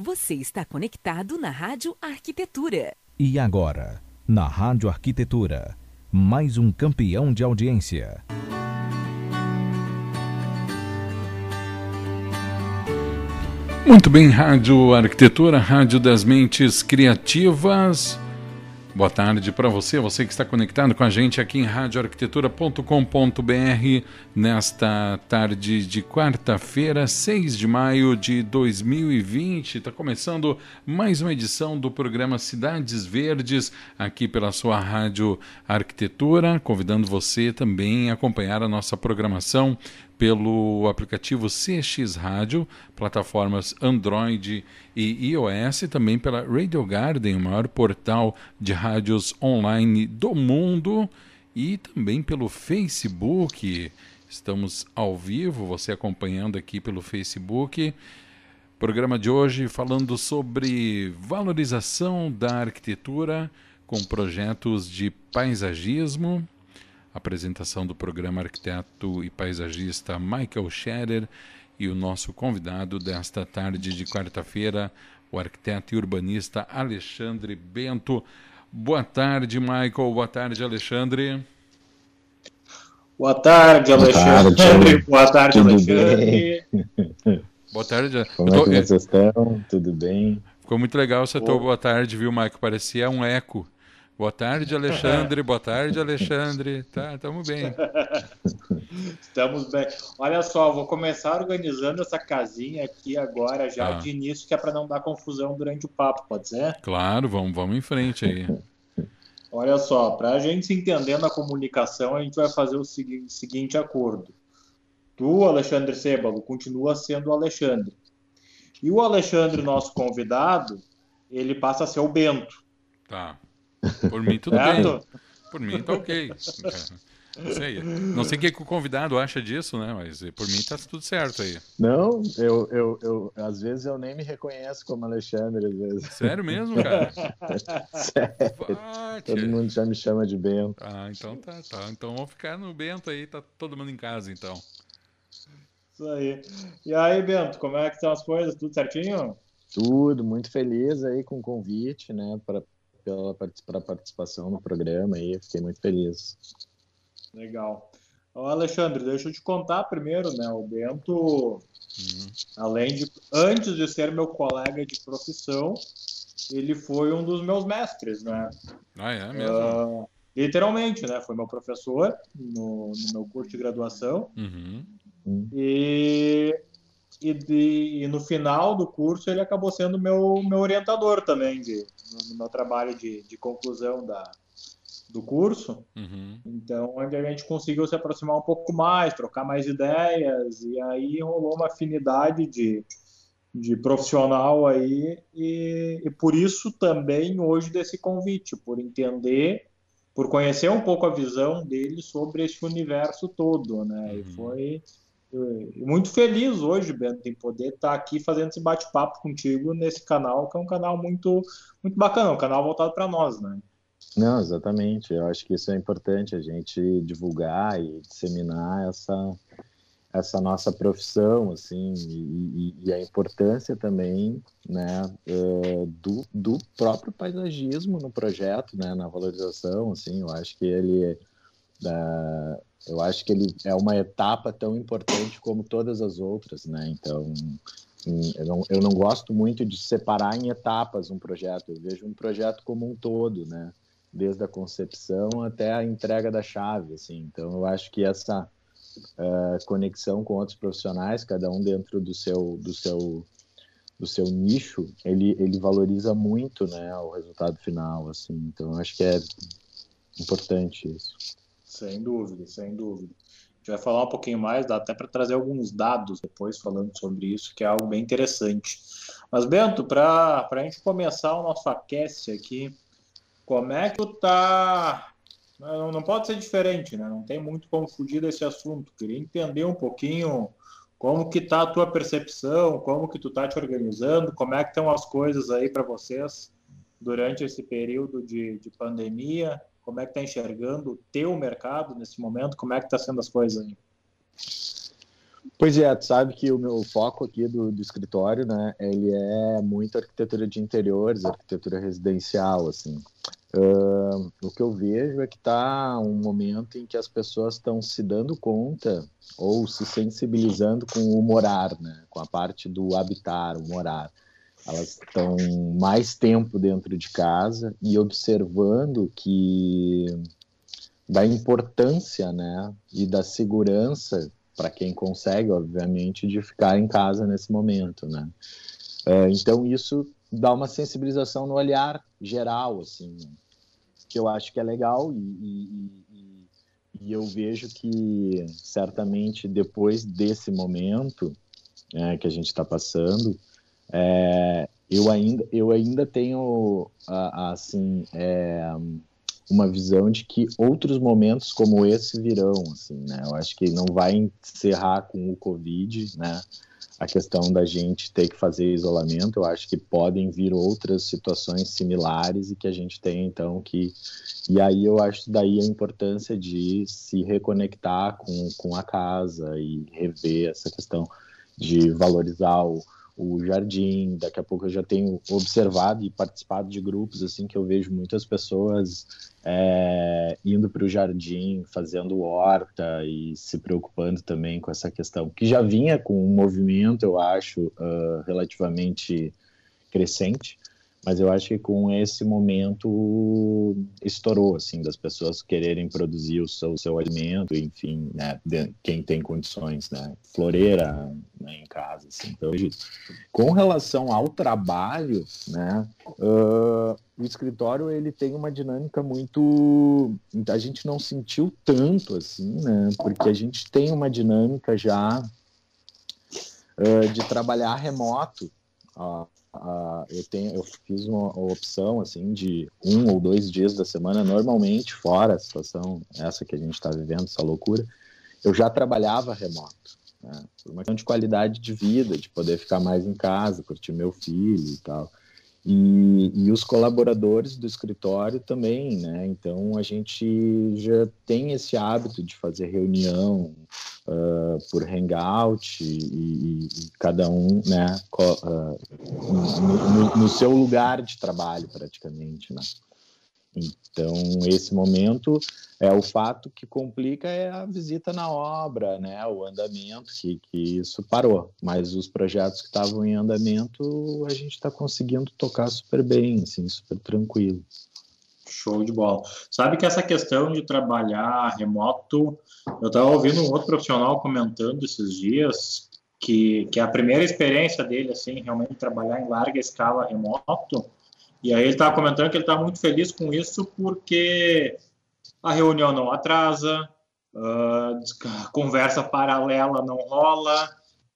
Você está conectado na Rádio Arquitetura. E agora, na Rádio Arquitetura, mais um campeão de audiência. Muito bem, Rádio Arquitetura, Rádio das Mentes Criativas. Boa tarde para você, você que está conectado com a gente aqui em radioarquitetura.com.br nesta tarde de quarta-feira, 6 de maio de 2020. Está começando mais uma edição do programa Cidades Verdes aqui pela sua Rádio Arquitetura, convidando você também a acompanhar a nossa programação pelo aplicativo CX Rádio, plataformas Android e iOS, também pela Radio Garden, o maior portal de rádios online do mundo, e também pelo Facebook. Estamos ao vivo, você acompanhando aqui pelo Facebook. Programa de hoje falando sobre valorização da arquitetura com projetos de paisagismo, apresentação do programa arquiteto e paisagista Michael Scherer e o nosso convidado desta tarde de quarta-feira, o arquiteto e urbanista Alexandre Bento. Boa tarde, Michael. Boa tarde, Alexandre. Boa tarde, Alexandre. Boa tarde, Boa tarde Alexandre. Bem? Boa tarde. Como tô... é que vocês estão? Tudo bem? Ficou muito legal essa tua boa tarde, viu, Michael? Parecia um eco. Boa tarde, Alexandre. Boa tarde, Alexandre. Tá, estamos bem. Estamos bem. Olha só, vou começar organizando essa casinha aqui agora, já ah. de início, que é para não dar confusão durante o papo, pode ser? Claro, vamos, vamos em frente aí. Olha só, para a gente se entender na comunicação, a gente vai fazer o seguinte, seguinte acordo. Tu, Alexandre Sebalo, continua sendo o Alexandre. E o Alexandre, nosso convidado, ele passa a ser o Bento. Tá. Por mim, tudo bem. Por mim, tá ok. Não sei. Não sei o que, o convidado acha disso, né? Mas por mim tá tudo certo aí. Não, eu, eu, eu às vezes eu nem me reconheço como Alexandre, às vezes. Sério mesmo, cara? Sério. Todo mundo já me chama de Bento. Ah, então tá, tá. Então vamos ficar no Bento aí, tá todo mundo em casa, então. Isso aí. E aí, Bento, como é que estão as coisas? Tudo certinho? Tudo, muito feliz aí com o convite, né, para pela pela participação no programa aí, fiquei muito feliz. Legal. Ô Alexandre, deixa eu te contar primeiro, né? O Bento, uhum. além de antes de ser meu colega de profissão, ele foi um dos meus mestres, né? Ah, é mesmo? Uh, literalmente, né? Foi meu professor no, no meu curso de graduação. Uhum. E e, de, e, no final do curso ele acabou sendo meu, meu orientador também de, no, meu trabalho de, de conclusão da, do curso. Uhum. Então, onde a gente conseguiu se aproximar um pouco mais, trocar mais ideias, e aí rolou uma afinidade de, de profissional aí, e, e por isso também hoje desse convite, por entender, por conhecer um pouco a visão dele sobre esse universo todo, né? Uhum. E foi muito feliz hoje, Bento, em poder estar aqui fazendo esse bate-papo contigo nesse canal, que é um canal muito, muito bacana, um canal voltado para nós, né? Não, exatamente. Eu acho que isso é importante, a gente divulgar e disseminar essa, essa nossa profissão, assim, e, e, e a importância também, né, uh, do, do próprio paisagismo no projeto, né, na valorização, assim, eu acho que ele uh, eu acho que ele é uma etapa tão importante como todas as outras, né? Então, eu não, eu não gosto muito de separar em etapas um projeto. Eu vejo um projeto como um todo, né? Desde a concepção até a entrega da chave, assim. Então, eu acho que essa uh, conexão com outros profissionais, cada um dentro do seu do seu do seu nicho, ele ele valoriza muito, né? O resultado final, assim. Então, eu acho que é importante isso. Sem dúvida, sem dúvida. A gente vai falar um pouquinho mais, dá até para trazer alguns dados depois falando sobre isso, que é algo bem interessante. Mas, Bento, para a gente começar o nosso aquece aqui, como é que tu tá. Não, não pode ser diferente, né? Não tem muito como fugir desse assunto. Queria entender um pouquinho como que tá a tua percepção, como que tu tá te organizando, como é que estão as coisas aí para vocês durante esse período de, de pandemia como é que está enxergando o teu mercado nesse momento? Como é que está sendo as coisas aí? Pois é, tu sabe que o meu foco aqui do, do escritório, né, ele é muito arquitetura de interiores, arquitetura residencial, assim. Uh, o que eu vejo é que está um momento em que as pessoas estão se dando conta ou se sensibilizando com o morar, né, com a parte do habitar, o morar. Elas estão mais tempo dentro de casa e observando que da importância, né, e da segurança para quem consegue, obviamente, de ficar em casa nesse momento, né? É, então isso dá uma sensibilização no olhar geral, assim, né? que eu acho que é legal e, e, e, e, eu vejo que certamente depois desse momento é, que a gente está passando, é, eu ainda eu ainda tenho assim é, uma visão de que outros momentos como esse virão, assim, né? Eu acho que não vai encerrar com o Covid, né? A questão da gente ter que fazer isolamento, eu acho que podem vir outras situações similares e que a gente tem, então, que... E aí eu acho daí a importância de se reconectar com, com a casa e rever essa questão de valorizar o, o jardim. Daqui a pouco eu já tenho observado e participado de grupos assim que eu vejo muitas pessoas é, indo para o jardim, fazendo horta e se preocupando também com essa questão que já vinha com um movimento, eu acho, uh, relativamente crescente mas eu acho que com esse momento estourou, assim, das pessoas quererem produzir o seu, o seu alimento, enfim, né, quem tem condições, né, floreira né, em casa, assim, então, com relação ao trabalho, né, uh, o escritório, ele tem uma dinâmica muito, a gente não sentiu tanto, assim, né, porque a gente tem uma dinâmica já uh, de trabalhar remoto, uh, Uh, eu tenho eu fiz uma, uma, opção assim de um ou dois dias da semana normalmente fora a situação essa que a gente está vivendo essa loucura eu já trabalhava remoto né? por uma questão de qualidade de vida de poder ficar mais em casa curtir meu filho e tal e, e, os colaboradores do escritório também, né? Então a gente já tem esse hábito de fazer reunião uh, por hangout e, e, e, cada um, né, uh, no, no, no, seu lugar de trabalho praticamente, né? Então, esse momento é o fato que complica é a visita na obra, né, o andamento, que, que isso parou. Mas os projetos que estavam em andamento, a gente está conseguindo tocar super bem, assim, super tranquilo. Show de bola. Sabe que essa questão de trabalhar remoto, eu estava ouvindo um outro profissional comentando esses dias que, que a primeira experiência dele, assim, realmente trabalhar em larga escala remoto, e aí ele estava comentando que ele está muito feliz com isso porque a reunião não atrasa, a conversa paralela não rola,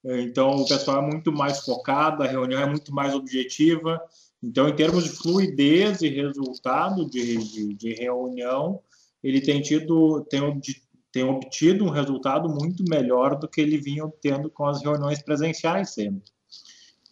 então o pessoal é muito mais focado, a reunião é muito mais objetiva. Então, em termos de fluidez e resultado de, de, de reunião, ele tem tido, tem, tem obtido um resultado muito melhor do que ele vinha obtendo com as reuniões presenciais sempre.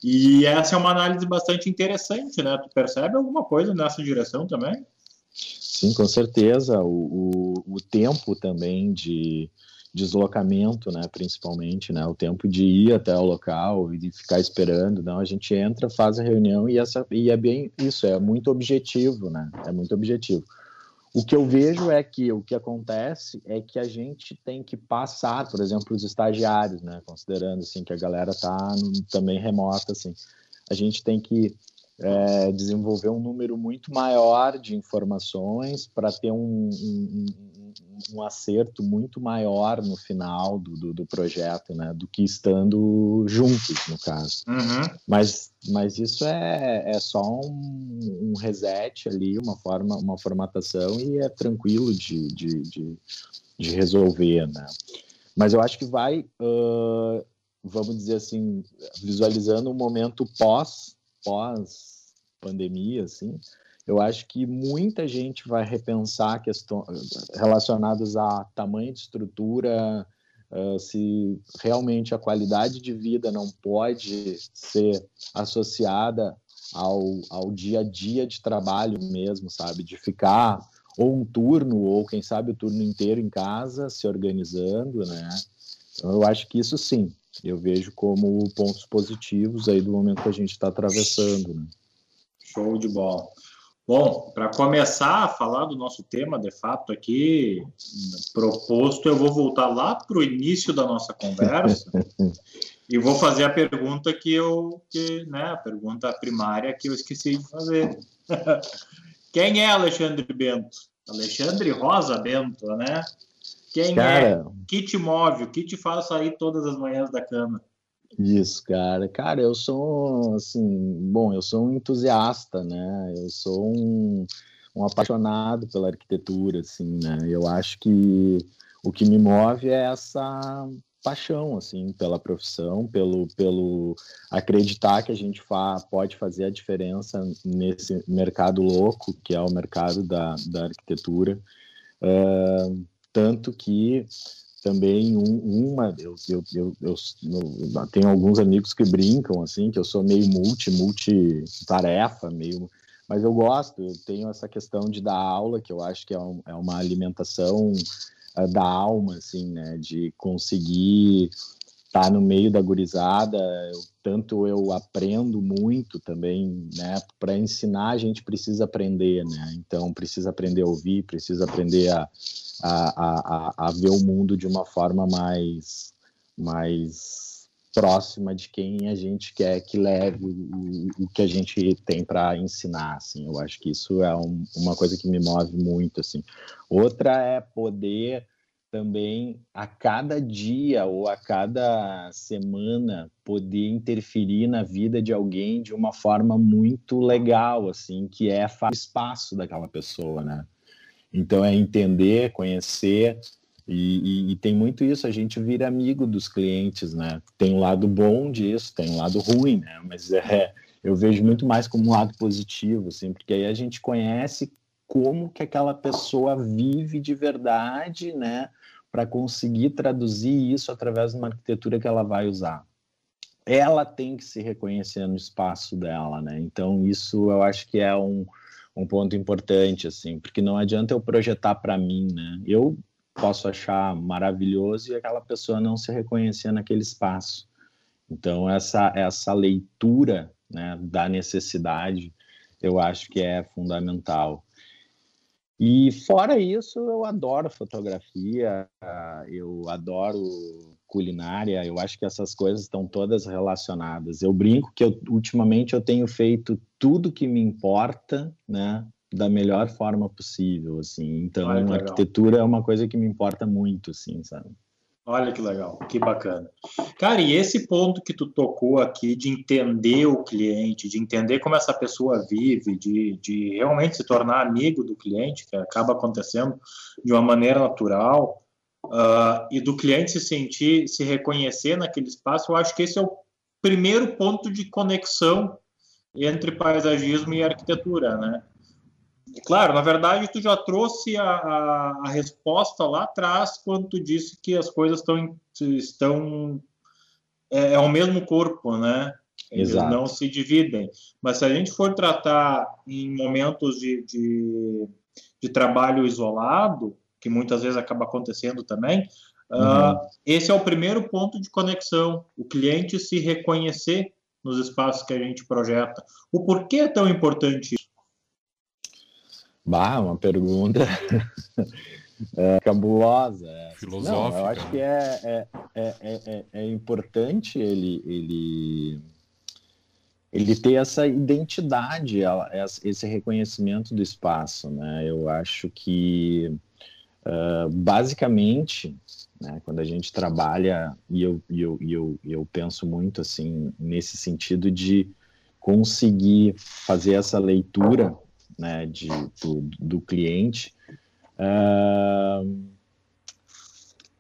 E essa é uma análise bastante interessante, né? Tu percebe alguma coisa nessa direção também? Sim, com certeza. O, o, o tempo também de deslocamento, né, principalmente, né, o tempo de ir até o local e de ficar esperando, não, a gente entra, faz a reunião e essa e é bem isso, é muito objetivo, né, é muito objetivo. O que eu vejo é que o que acontece é que a gente tem que passar, por exemplo, os estagiários, né? Considerando assim que a galera está também remota, assim, a gente tem que é, desenvolver um número muito maior de informações para ter um, um, um, acerto muito maior no final do, do, do, projeto, né, do que estando juntos, no caso. Uhum. Mas, mas isso é, é só um, reset ali, uma, forma, uma formatação e é tranquilo de, de, de, de resolver, né. Mas eu acho que vai, uh, vamos dizer assim, visualizando um momento pós pós pandemia, assim, eu acho que muita gente vai repensar questões relacionadas a tamanho de estrutura, uh, se realmente a qualidade de vida não pode ser associada ao, ao dia a dia de trabalho mesmo, sabe? De ficar ou um turno, ou quem sabe o turno inteiro em casa, se organizando, né? Então, eu acho que isso sim, eu vejo como pontos positivos aí do momento que a gente está atravessando. Né? Show de bola. Bom, para começar a falar do nosso tema, de fato, aqui proposto, eu vou voltar lá para o início da nossa conversa e vou fazer a pergunta que eu, que, né, a pergunta primária que eu esqueci de fazer. Quem é Alexandre Bento? Alexandre Rosa Bento, né? Quem é? Cara, é? Que te move? O que te faz sair todas as manhãs da cama? Isso, cara. Cara, eu sou, assim, bom, eu sou um entusiasta, né? Eu sou um, um apaixonado pela arquitetura, assim, né? Eu acho que o que me move é essa paixão, assim, pela profissão, pelo, pelo acreditar que a gente fa pode fazer a diferença nesse mercado louco que é o mercado da, da arquitetura. Uh, tanto que também um, uma eu, eu, eu, eu, tenho alguns amigos que brincam assim que eu sou meio multi multi tarefa meio mas eu gosto eu tenho essa questão de dar aula que eu acho que é, um, é uma alimentação uh, da alma assim né de conseguir estar tá no meio da gurizada eu, tanto eu aprendo muito também né para ensinar a gente precisa aprender né então precisa aprender a ouvir precisa aprender a a, a, a ver o mundo de uma forma mais, mais próxima de quem a gente quer que leve o, o que a gente tem para ensinar, assim. Eu acho que isso é um, uma coisa que me move muito, assim. Outra é poder também a cada dia ou a cada semana poder interferir na vida de alguém de uma forma muito legal, assim, que é o espaço daquela pessoa, né? Então é entender, conhecer e, e, e, tem muito isso, a gente vira amigo dos clientes, né? Tem um lado bom disso, tem um lado ruim, né? Mas é, eu vejo muito mais como um lado positivo, assim, porque aí a gente conhece como que aquela pessoa vive de verdade, né? Para conseguir traduzir isso através de uma arquitetura que ela vai usar. Ela tem que se reconhecer no espaço dela, né? Então isso eu acho que é um, um ponto importante, assim, porque não adianta eu projetar para mim, né? Eu posso achar maravilhoso e aquela pessoa não se reconhecer naquele espaço. Então, essa, essa leitura né, da necessidade, eu acho que é fundamental. E fora isso, eu adoro fotografia, eu adoro culinária, eu acho que essas coisas estão todas relacionadas. Eu brinco que eu, ultimamente eu tenho feito tudo que me importa, né, da melhor forma possível, assim. Então, a arquitetura é uma coisa que me importa muito, assim, sabe? Olha que legal, que bacana. Cara, e esse ponto que tu tocou aqui de entender o cliente, de entender como essa pessoa vive, de, de realmente se tornar amigo do cliente, que acaba acontecendo de uma maneira natural, uh, e do cliente se sentir, se reconhecer naquele espaço, eu acho que esse é o primeiro ponto de conexão entre paisagismo e arquitetura, né? Claro, na verdade, tu já trouxe a, a, a, resposta lá atrás quando tu disse que as coisas estão estão é, é o mesmo corpo, né? Eles Exato. não se dividem. Mas se a gente for tratar em momentos de, de, de trabalho isolado, que muitas vezes acaba acontecendo também, uhum. uh, esse é o primeiro ponto de conexão. O cliente se reconhecer nos espaços que a gente projeta. O porquê é tão importante isso? Bah, uma pergunta é, cabulosa. Filosófica. Não, eu acho que é, é, é, é, é importante ele, ele, ele ter essa identidade, esse reconhecimento do espaço. Né? Eu acho que, uh, basicamente, né, quando a gente trabalha, e eu, e eu, e eu, eu penso muito assim, nesse sentido de conseguir fazer essa leitura né, de, do, do cliente, uh,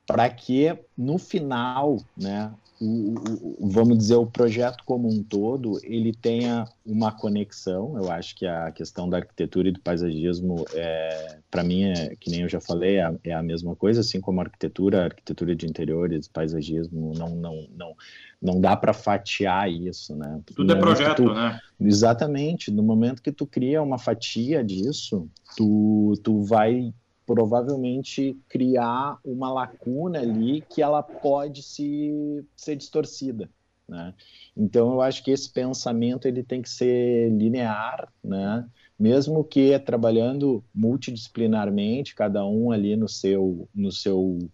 para que no final, né, o, o, vamos dizer, o projeto como um todo, ele tenha uma conexão. Eu acho que a questão da arquitetura e do paisagismo, é, para mim, é, que nem eu já falei, é, é, a mesma coisa, assim como a arquitetura, a arquitetura de interiores, paisagismo, não, não, não, não dá para fatiar isso, né? Tudo é projeto, tu, né? Exatamente. No momento que tu cria uma fatia disso, tu, tu vai provavelmente criar uma lacuna ali que ela pode se, ser distorcida. Né? Então, eu acho que esse pensamento ele tem que ser linear, né? mesmo que trabalhando multidisciplinarmente, cada um ali no seu, no seu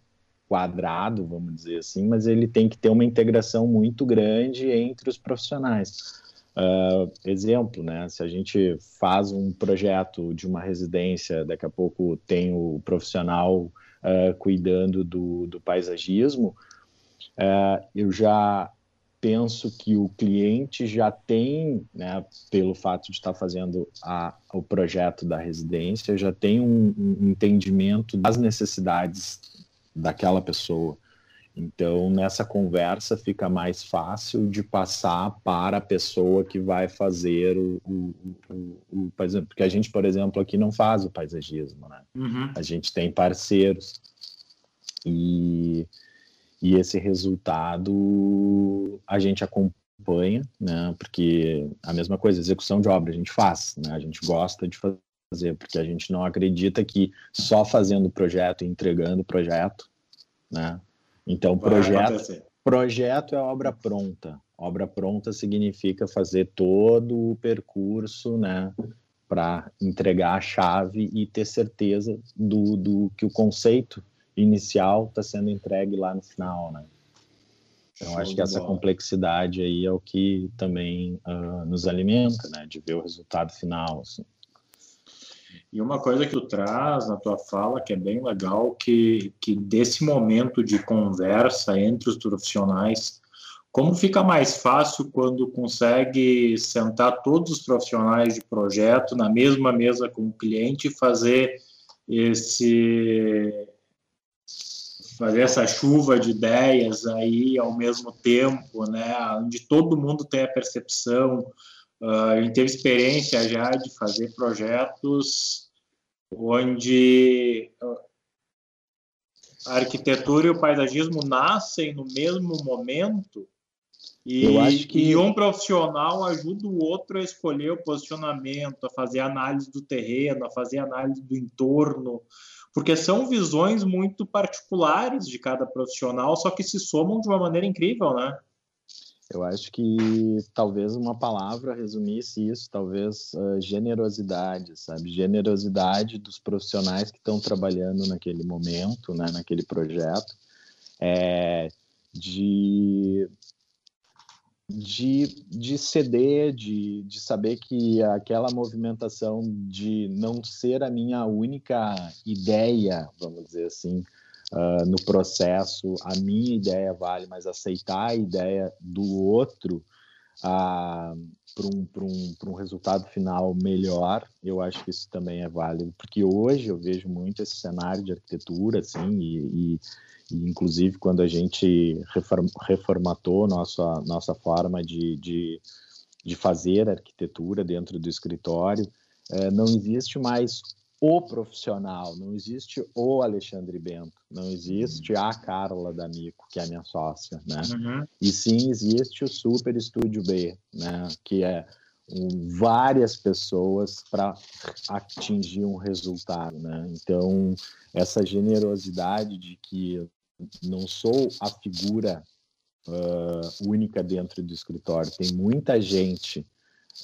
quadrado, vamos dizer assim, mas ele tem que ter uma integração muito grande entre os profissionais. Uh, exemplo, né? Se a gente faz um projeto de uma residência, daqui a pouco tem o profissional uh, cuidando do, do paisagismo, uh, eu já penso que o cliente já tem, né, pelo fato de estar fazendo a, o projeto da residência, já tem um, um entendimento das necessidades daquela pessoa. Então, nessa conversa fica mais fácil de passar para a pessoa que vai fazer o, o, o, o porque a gente, por exemplo, aqui não faz o paisagismo, né? Uhum. A gente tem parceiros e, e esse resultado a gente acompanha, né? Porque a mesma coisa, execução de obra a gente faz, né? A gente gosta de fazer, porque a gente não acredita que só fazendo o projeto e entregando o projeto, né? Então, projeto, projeto é obra pronta. Obra pronta significa fazer todo o percurso, né, para entregar a chave e ter certeza do, do que o conceito inicial está sendo entregue lá no final, né? Então, acho que essa complexidade aí é o que também uh, nos alimenta, né, de ver o resultado final, assim. E uma coisa que tu traz na tua fala que é bem legal, que, que desse momento de conversa entre os profissionais, como fica mais fácil quando consegue sentar todos os profissionais de projeto na mesma mesa com o cliente e fazer esse fazer essa chuva de ideias aí ao mesmo tempo, né, onde todo mundo tem a percepção, uh, a gente teve experiência já de fazer projetos onde a arquitetura e o paisagismo nascem no mesmo momento e, que... e, um profissional ajuda o outro a escolher o posicionamento, a fazer análise do terreno, a fazer análise do entorno, porque são visões muito particulares de cada profissional, só que se somam de uma maneira incrível, né? Eu acho que talvez uma palavra resumisse isso, talvez uh, generosidade, sabe? Generosidade dos profissionais que estão trabalhando naquele momento, né, naquele projeto, é, de, de, de ceder, de, de saber que aquela movimentação de não ser a minha única ideia, vamos dizer assim, uh, no processo, a minha ideia vale, mas aceitar a ideia do outro uh, para um, um, um resultado final melhor, eu acho que isso também é válido, porque hoje eu vejo muito esse cenário de arquitetura, assim, e, e, e inclusive quando a gente reform, reformatou nossa, nossa forma de, de, de fazer arquitetura dentro do escritório, eh, não existe mais o profissional, não existe o Alexandre Bento, não existe a Carla D'Amico, que é a minha sócia, né? Uhum. E sim existe o Super Estúdio B, né? Que é um, várias pessoas para atingir um resultado, né? Então, essa generosidade de que não sou a figura uh, única dentro do escritório, tem muita gente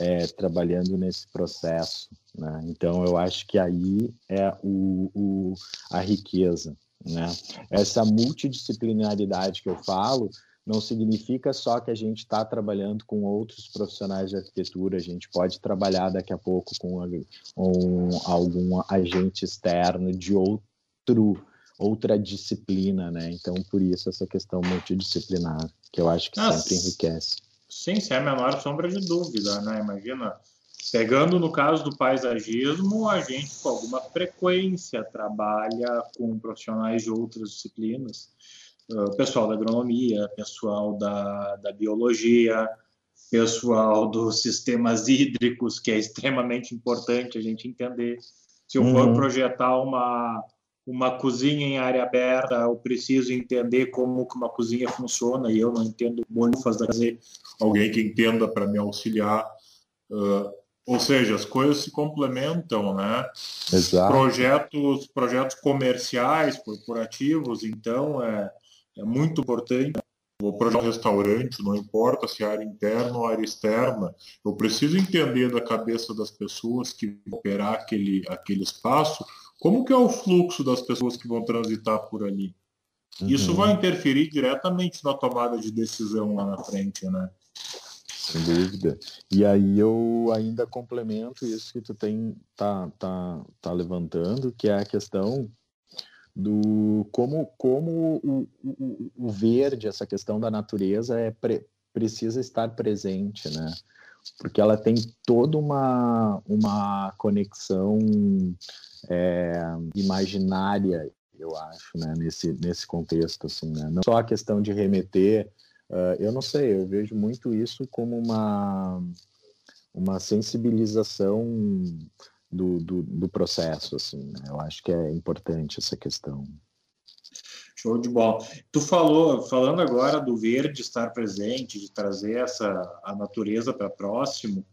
é, trabalhando nesse processo. Né? Então, eu acho que aí é o, o, a riqueza. Né? Essa multidisciplinaridade que eu falo não significa só que a gente está trabalhando com outros profissionais de arquitetura, a gente pode trabalhar daqui a pouco com, com algum agente externo de outro outra disciplina, né? Então, por isso essa questão multidisciplinar, que eu acho que Nossa. sempre enriquece. Sim, sem a menor sombra de dúvida, né? Imagina, pegando no caso do paisagismo, a gente com alguma frequência trabalha com profissionais de outras disciplinas, uh, pessoal da agronomia, pessoal da, da biologia, pessoal dos sistemas hídricos, que é extremamente importante a gente entender. Se eu for uhum. projetar uma, uma cozinha em área aberta, eu preciso entender como que uma cozinha funciona e eu não entendo muito fazer alguém que entenda para me auxiliar uh, Ou seja, as coisas se complementam, né? Exato. Projetos, projetos comerciais, corporativos, então é, é muito importante o projeto restaurante, não importa se é área interna ou área externa, eu preciso entender da cabeça das pessoas que vão operar aquele, aquele espaço, como que é o fluxo das pessoas que vão transitar por ali. Uhum. Isso vai interferir diretamente na tomada de decisão lá na frente, né? Sem dúvida. E aí eu ainda complemento isso que tu tem tá, tá, tá levantando, que é a questão do como, como o, o, o verde, essa questão da natureza, é pre, precisa estar presente, né? Porque ela tem toda uma, uma conexão é, imaginária, eu acho, né? nesse, nesse contexto. Assim, né? Não só a questão de remeter, uh, eu não sei, eu vejo muito isso como uma, uma sensibilização do, do, do processo, assim, né? Eu acho que é importante essa questão. Show de bola. Tu falou, falando agora do verde estar presente, de trazer essa a natureza para próximo,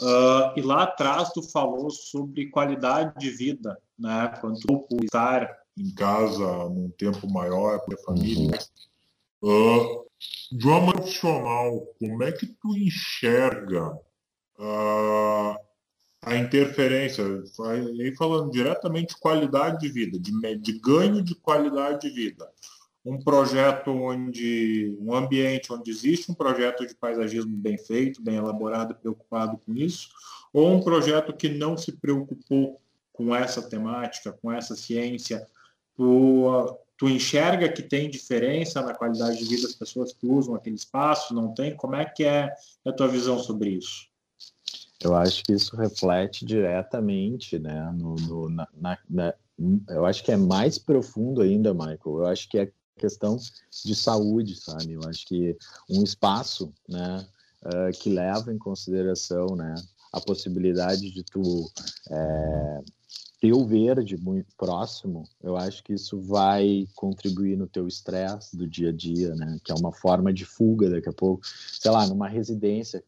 uh, e lá atrás tu falou sobre qualidade de vida, né? Quanto estar em casa num tempo maior para a família. Uh, de uma profissional, como é que tu enxerga uh, a interferência, aí falando diretamente de qualidade de vida, de, de ganho de qualidade de vida. Um projeto onde, um ambiente onde existe um projeto de paisagismo bem feito, bem elaborado, preocupado com isso, ou um projeto que não se preocupou com essa temática, com essa ciência, tu, tu enxerga que tem diferença na qualidade de vida das pessoas que usam aquele espaço, não tem? Como é que é a tua visão sobre isso? Eu acho que isso reflete diretamente, né, no, no na, na, eu acho que é mais profundo ainda, Michael. Eu acho que é questão de saúde, sabe? Eu acho que um espaço, né, uh, que leva em consideração, né, a possibilidade de tu é, ter o verde muito próximo, eu acho que isso vai contribuir no teu estresse do dia a dia, né? Que é uma forma de fuga daqui a pouco. Sei lá, numa residência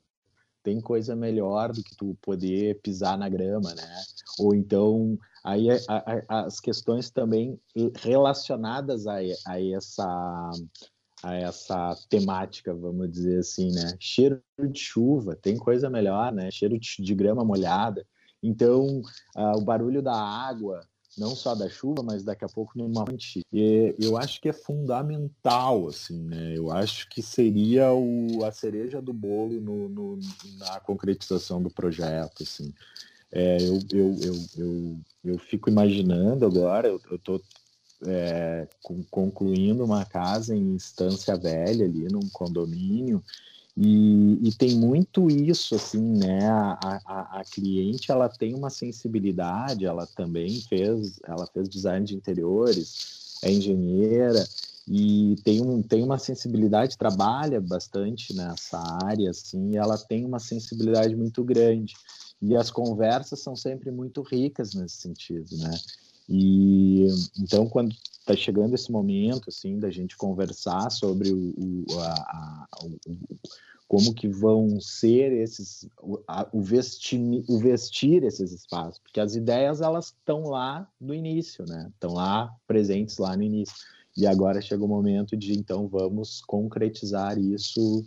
tem coisa melhor do que tu poder pisar na grama, né? Ou então, aí a, a, as questões também relacionadas a, a essa a essa temática, vamos dizer assim, né? Cheiro de chuva, tem coisa melhor, né? Cheiro de, de grama molhada. Então, uh, o barulho da água, não só da chuva, mas daqui a pouco numa fonte. E eu acho que é fundamental, assim, né? Eu acho que seria o, a cereja do bolo no, no na concretização do projeto, assim. É, eu, eu, eu, eu, eu fico imaginando agora, eu estou é, concluindo uma casa em Estância Velha, ali num condomínio, e, e, tem muito isso, assim, né? A, a, a, cliente ela tem uma sensibilidade, ela também fez, ela fez design de interiores, é engenheira e tem, um, tem uma sensibilidade, trabalha bastante nessa área, assim, e ela tem uma sensibilidade muito grande. E as conversas são sempre muito ricas nesse sentido, né? E então, quando está chegando esse momento, assim, da gente conversar sobre o, o, a, a, o, como que vão ser esses, o, a, o, vestir, o vestir esses espaços, porque as ideias elas estão lá no início, né? Estão lá presentes lá no início. E agora chega o momento de então vamos concretizar isso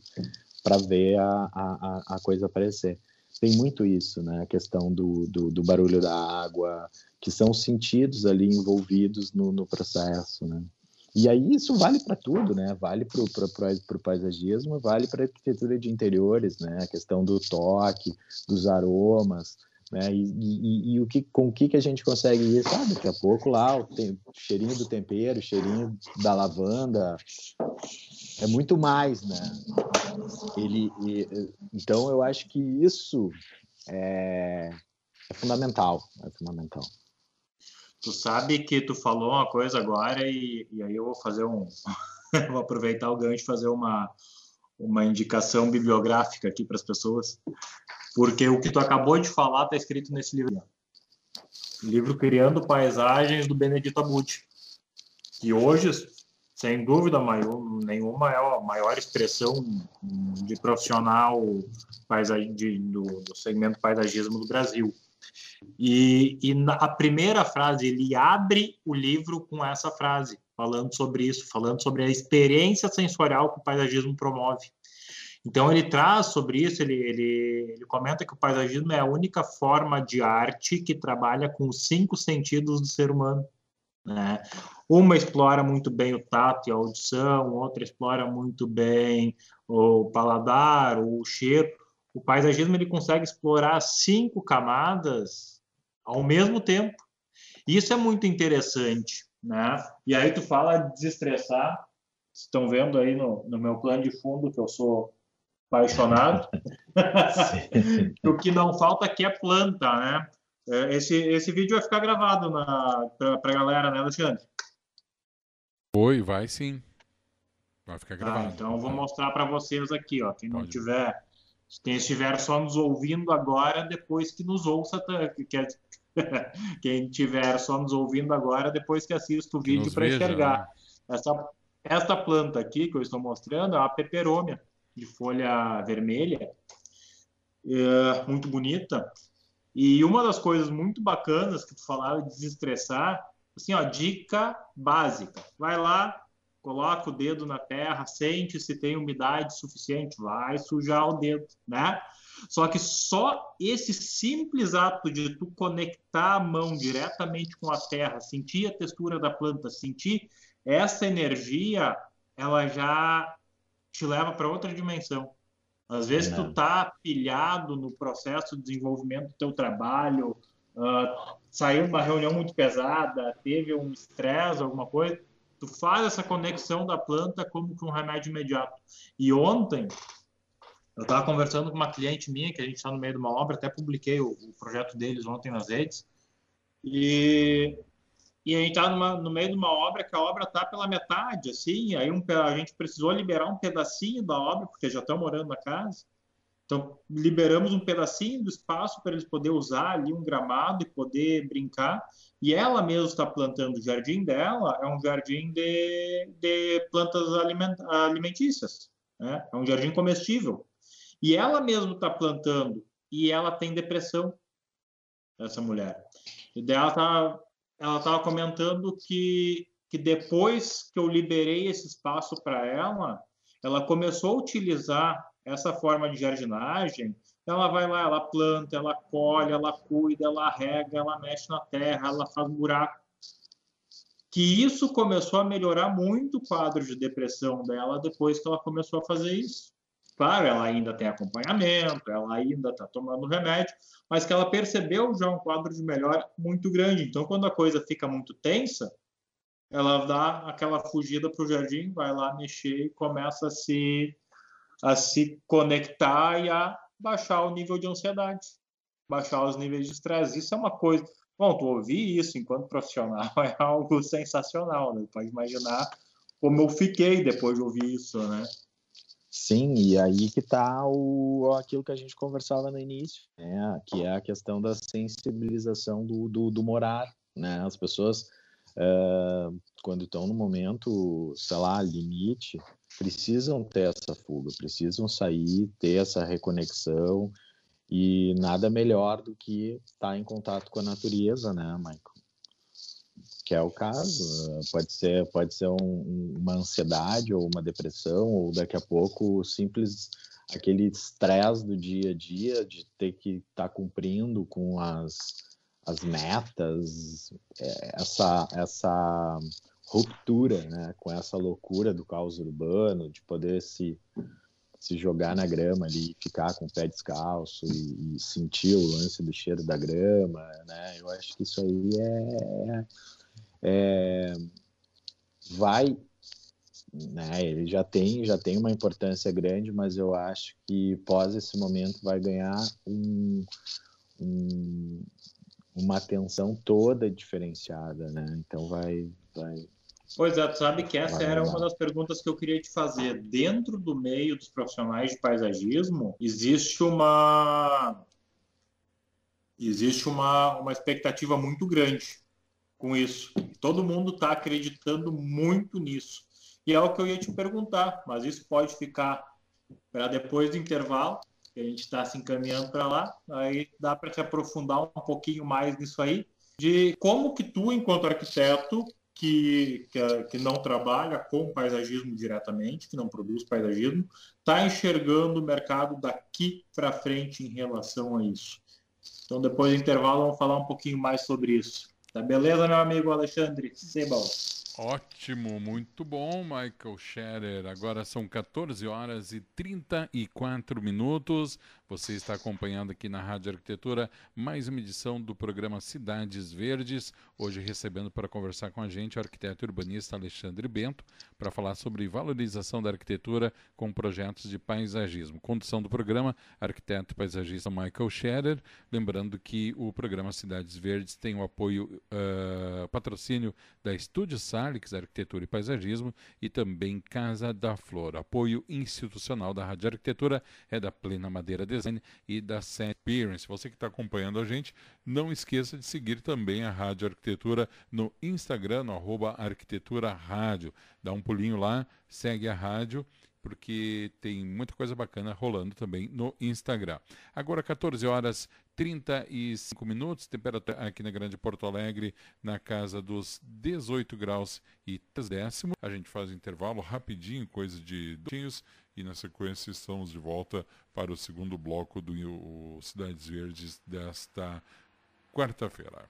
para ver a, a, a coisa aparecer tem muito isso, né? A questão do, do, do barulho da água, que são sentidos ali envolvidos no, no processo, né? E aí isso vale para tudo, né? Vale para o paisagismo, vale para a arquitetura de interiores, né? A questão do toque, dos aromas, né? E, e, e, o que, com o que, que a gente consegue sabe? Daqui a pouco lá o tem, cheirinho do tempero, cheirinho da lavanda, é muito mais, né? Ele, e, então eu acho que isso é, é fundamental, é fundamental. Tu sabe que tu falou uma coisa agora e, e aí eu vou fazer um, vou aproveitar o gancho e fazer uma uma indicação bibliográfica aqui para as pessoas, porque o que tu acabou de falar está escrito nesse livro. livro Criando Paisagens do Benedito Abuti. E hoje sem dúvida maior, nenhuma é a maior expressão de profissional do, segmento paisagismo do Brasil. E, e na, a primeira frase, ele abre o livro com essa frase, falando sobre isso, falando sobre a experiência sensorial que o paisagismo promove. Então ele traz sobre isso, ele, ele, ele comenta que o paisagismo é a única forma de arte que trabalha com os cinco sentidos do ser humano. Né? Uma explora muito bem o tato e a audição, outra explora muito bem o paladar, o cheiro. O paisagismo ele consegue explorar cinco camadas ao mesmo tempo. Isso é muito interessante, né? E aí tu fala de desestressar. Estão vendo aí no, no meu plano de fundo que eu sou apaixonado. o que não falta aqui é planta, né? É, esse, esse vídeo vai ficar gravado para a galera, né, Alexandre? Foi, vai sim. Vai ficar tá, gravado. Ah, então eu vou mostrar para vocês aqui, ó. Quem Pode. não tiver, quem estiver só nos ouvindo agora, depois que nos ouça, tá, quer, quem estiver só nos ouvindo agora, depois que assista o vídeo para enxergar. Né? Essa, essa planta aqui que eu estou mostrando é a peperômia de folha vermelha, é, muito bonita. E uma das coisas muito bacanas que tu falava de desestressar, assim, ó, dica básica. Vai lá, coloca o dedo na terra, sente se tem umidade suficiente, vai sujar o dedo, né? Só que só esse simples ato de tu conectar a mão diretamente com a terra, sentir a textura da planta, sentir essa energia, ela já te leva para outra dimensão. Às vezes é. tu tá pilhado no processo de desenvolvimento do teu trabalho, uh, saiu uma reunião muito pesada, teve um estresse, alguma coisa, tu faz essa conexão da planta como com um remédio imediato. E ontem eu estava conversando com uma cliente minha que a gente está no meio de uma obra, até publiquei o, o projeto deles ontem nas redes. E e a gente está no meio de uma obra que a obra está pela metade, assim, aí um, a gente precisou liberar um pedacinho da obra, porque já estão morando na casa. Então, liberamos um pedacinho do espaço para eles poderem usar ali um gramado e poder brincar. E ela mesma está plantando o jardim dela, é um jardim de, de plantas aliment, alimentícias, né? é um jardim comestível. E ela mesma está plantando, e ela tem depressão, essa mulher. E dela está ela estava comentando que, que depois que eu liberei esse espaço para ela, ela começou a utilizar essa forma de jardinagem. Ela vai lá, ela planta, ela colhe, ela cuida, ela rega, ela mexe na terra, ela faz buraco. Que isso começou a melhorar muito o quadro de depressão dela depois que ela começou a fazer isso. Claro, ela ainda tem acompanhamento, ela ainda está tomando remédio, mas que ela percebeu já um quadro de melhora muito grande. Então, quando a coisa fica muito tensa, ela dá aquela fugida para o jardim, vai lá mexer e começa a se, a se conectar e a baixar o nível de ansiedade, baixar os níveis de estresse. Isso é uma coisa. Bom, tu ouvir isso enquanto profissional é algo sensacional, né? Pode imaginar como eu fiquei depois de ouvir isso, né? Sim, e aí que está o, aquilo que a gente conversava no início, né? que é a questão da sensibilização do, do, do morar. Né? As pessoas, uh, quando estão no momento, sei lá, limite, precisam ter essa fuga, precisam sair, ter essa reconexão, e nada melhor do que estar em contato com a natureza, né, Michael? que é o caso. Pode ser, pode ser um, uma ansiedade ou uma depressão, ou daqui a pouco simples aquele estresse do dia a dia de ter que estar tá cumprindo com as, as metas, é, essa, essa ruptura né, com essa loucura do caos urbano, de poder se, se jogar na grama ali, ficar com o pé descalço e, e sentir o lance do cheiro da grama, né? Eu acho que isso aí é, é, vai, né, ele já tem, já tem uma importância grande, mas eu acho que pós esse momento vai ganhar um, um, uma atenção toda diferenciada, né? Então vai, vai, Pois é, tu sabe que essa era uma das perguntas que eu queria te fazer. Dentro do meio dos profissionais de paisagismo, existe uma existe uma, uma expectativa muito grande com isso. Todo mundo está acreditando muito nisso. E é o que eu ia te perguntar, mas isso pode ficar para depois do intervalo, que a gente está se encaminhando para lá, aí dá para te aprofundar um pouquinho mais nisso aí, de como que tu, enquanto arquiteto, que, que, que, não trabalha com paisagismo diretamente, que não produz paisagismo, está enxergando o mercado daqui para frente em relação a isso. Então, depois do intervalo, vamos falar um pouquinho mais sobre isso. Tá beleza, meu amigo Alexandre Sebal? Ótimo, muito bom, Michael Scherer. Agora são 14 horas e 34 minutos. Você está acompanhando aqui na Rádio Arquitetura mais uma edição do programa Cidades Verdes. Hoje recebendo para conversar com a gente o arquiteto urbanista Alexandre Bento para falar sobre valorização da arquitetura com projetos de paisagismo. Condução do programa, arquiteto paisagista Michael Scherer. Lembrando que o programa Cidades Verdes tem o apoio, uh, patrocínio da Estúdio Salix Arquitetura e Paisagismo e também Casa da Flor. Apoio institucional da Rádio Arquitetura é da Plena Madeira Design Design e da Experience. Você que está acompanhando a gente, não esqueça de seguir também a Rádio Arquitetura no Instagram, no arroba Arquitetura Rádio. Dá um pulinho lá, segue a rádio porque tem muita coisa bacana rolando também no Instagram. Agora, 14 horas 35 minutos, temperatura aqui na Grande Porto Alegre na casa dos 18 graus e 3 décimos. A gente faz intervalo rapidinho, coisa de dois e na sequência estamos de volta para o segundo bloco do Cidades Verdes desta quarta-feira.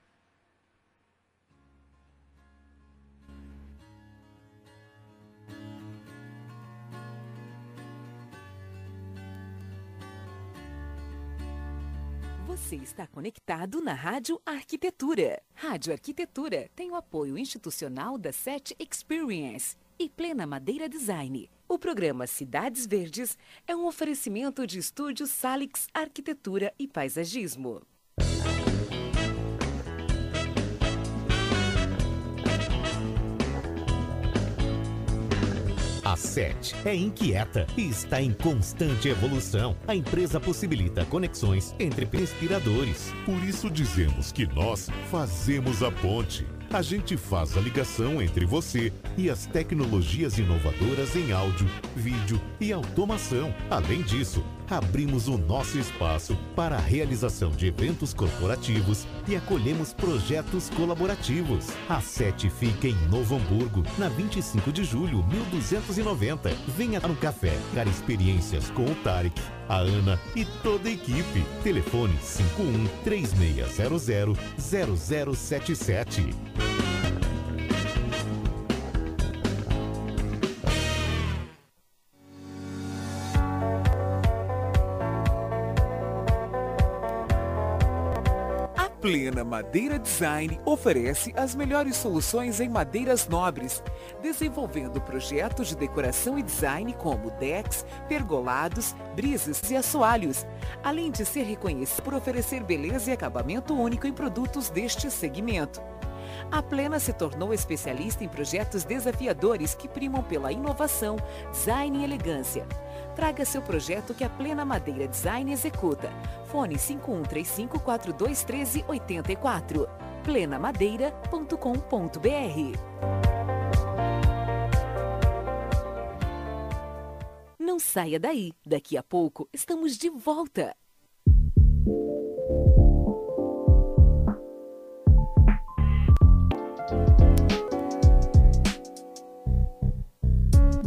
Você está conectado na Rádio Arquitetura. Rádio Arquitetura tem o apoio institucional da SET Experience e Plena Madeira Design. O programa Cidades Verdes é um oferecimento de estúdios Salix Arquitetura e Paisagismo. A SET é inquieta e está em constante evolução. A empresa possibilita conexões entre inspiradores. Por isso dizemos que nós fazemos a ponte a gente faz a ligação entre você e as tecnologias inovadoras em áudio, vídeo e automação. Além disso, abrimos o nosso espaço para a realização de eventos corporativos e acolhemos projetos colaborativos. A SET fica em Novo Hamburgo, na 25 de julho, 1290. Venha no café, dar experiências com o Tarek, a Ana e toda a equipe. Telefone 51 3600 0077. Plena Madeira Design oferece as melhores soluções em madeiras nobres, desenvolvendo projetos de decoração e design como decks, pergolados, brises e assoalhos, além de ser reconhecido por oferecer beleza e acabamento único em produtos deste segmento. A Plena se tornou especialista em projetos desafiadores que primam pela inovação, design e elegância. Traga seu projeto que a Plena Madeira Design executa. Fone 5135-4213-84. plenamadeira.com.br Não saia daí. Daqui a pouco estamos de volta.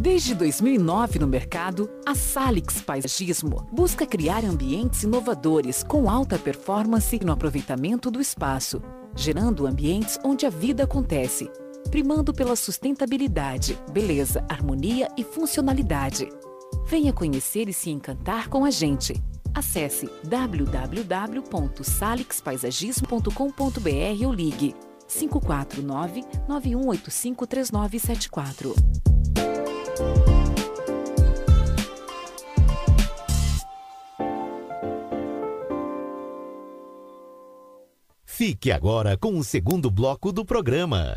Desde 2009 no mercado, a Salix Paisagismo busca criar ambientes inovadores com alta performance no aproveitamento do espaço, gerando ambientes onde a vida acontece, primando pela sustentabilidade, beleza, harmonia e funcionalidade. Venha conhecer e se encantar com a gente. Acesse www.salixpaisagismo.com.br ou ligue 549 9185 3974. Fique agora com o segundo bloco do programa.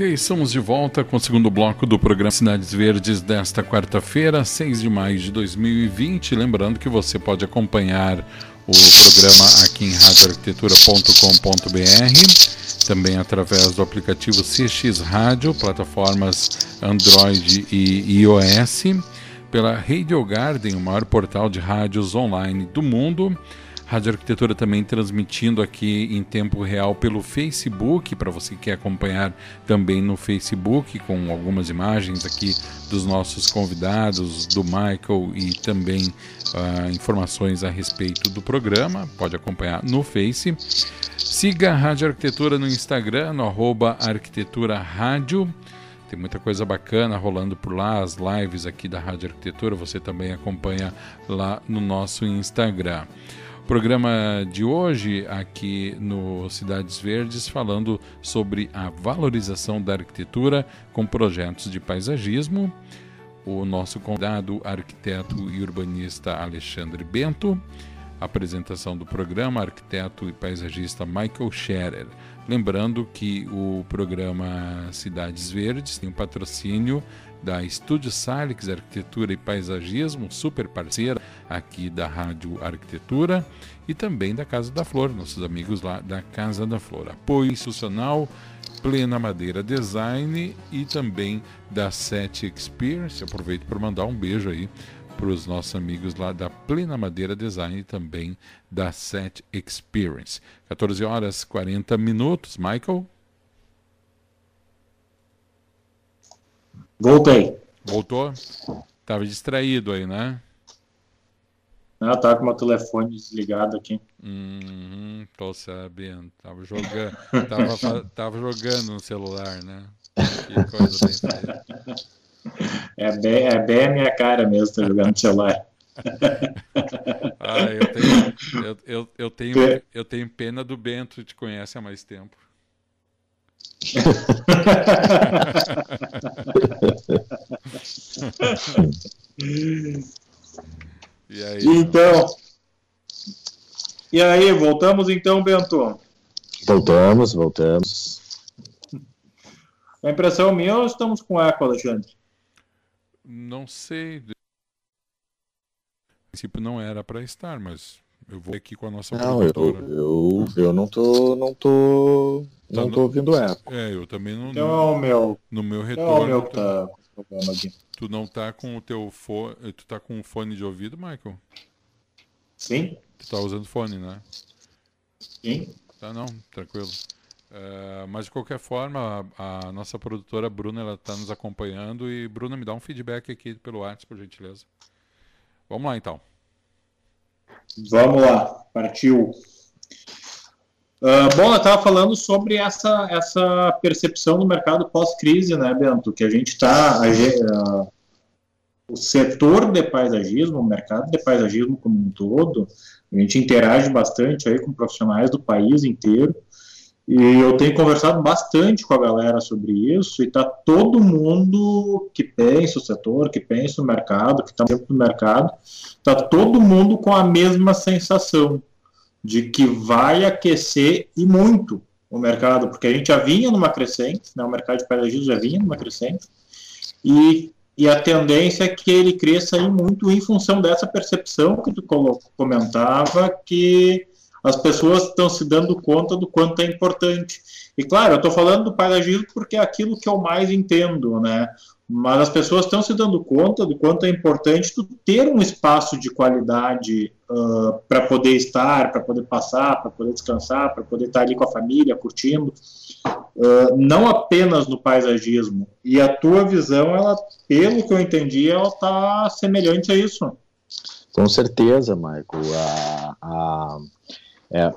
Ok, estamos de volta com o segundo bloco do programa Cidades Verdes desta quarta-feira, 6 de maio de 2020. Lembrando que você pode acompanhar o programa aqui em radioarquitetura.com.br, também através do aplicativo CX Rádio, plataformas Android e iOS, pela Radio Garden, o maior portal de rádios online do mundo Rádio Arquitetura também transmitindo aqui em tempo real pelo Facebook, para você que quer acompanhar também no Facebook, com algumas imagens aqui dos nossos convidados, do Michael e também uh, informações a respeito do programa. Pode acompanhar no Face. Siga a Rádio Arquitetura no Instagram, no arroba Arquitetura Rádio. Tem muita coisa bacana rolando por lá, as lives aqui da Rádio Arquitetura, você também acompanha lá no nosso Instagram programa de hoje aqui no Cidades Verdes falando sobre a valorização da arquitetura com projetos de paisagismo. O nosso convidado, arquiteto e urbanista Alexandre Bento. Apresentação do programa, arquiteto e paisagista Michael Scherer. Lembrando que o programa Cidades Verdes tem um patrocínio da Estúdio Salix Arquitetura e Paisagismo, super parceira aqui da Rádio Arquitetura e também da Casa da Flor, nossos amigos lá da Casa da Flor. Apoio institucional, Plena Madeira Design e também da Set Experience. Aproveito para mandar um beijo aí para os nossos amigos lá da Plena Madeira Design e também da Set Experience. 14 horas 40 minutos. Michael? Voltei. Voltou? Tava distraído aí, né? Não, tava com o meu telefone desligado aqui. Uhum, tô sabendo. Tava jogando, tava, tava jogando no celular, né? Que coisa bem É bem, é bem a minha cara mesmo, tá jogando no celular. ah, eu tenho, eu, eu, eu, tenho, eu tenho pena do Bento, que te conhece há mais tempo. e aí? Então. E aí, voltamos então, Bento? Voltamos, voltamos. A impressão minha ou estamos com eco, Alexandre? Não sei. A princípio não era para estar, mas eu vou aqui com a nossa não, eu, eu, eu não tô, não tô não tá tô ouvindo eco. É, eu também não. Então é o meu. No meu retorno. É o meu que tá com problema aqui. Tu não tá com o teu fone. Tu tá com um fone de ouvido, Michael? Sim. Tu tá usando fone, né? Sim. Tá não, tranquilo. Uh, mas de qualquer forma, a, a, nossa produtora Bruna ela está nos acompanhando e Bruna me dá um feedback aqui pelo WhatsApp, por gentileza. Vamos lá então. Vamos lá, partiu. Uh, bom, eu estava falando sobre essa, essa percepção do mercado pós-crise, né, Bento? Que a gente está. Uh, o setor de paisagismo, o mercado de paisagismo como um todo, a gente interage bastante aí com profissionais do país inteiro. E eu tenho conversado bastante com a galera sobre isso, e está todo mundo que pensa o setor, que pensa o mercado, que está dentro do mercado, está todo mundo com a mesma sensação de que vai aquecer e muito o mercado, porque a gente já vinha numa crescente, né, o mercado de paisagismo já vinha numa crescente, e, e a tendência é que ele cresça aí muito em função dessa percepção que tu comentava, que as pessoas estão se dando conta do quanto é importante. E claro, eu estou falando do paisagismo porque é aquilo que eu mais entendo, né? Mas as pessoas estão se dando conta do quanto é importante tu ter um espaço de qualidade uh, para poder estar, para poder passar, para poder descansar, para poder estar ali com a família, curtindo, uh, não apenas no paisagismo. E a tua visão, ela, pelo que eu entendi, ela está semelhante a isso. Com certeza, Michael. A, a, é, é,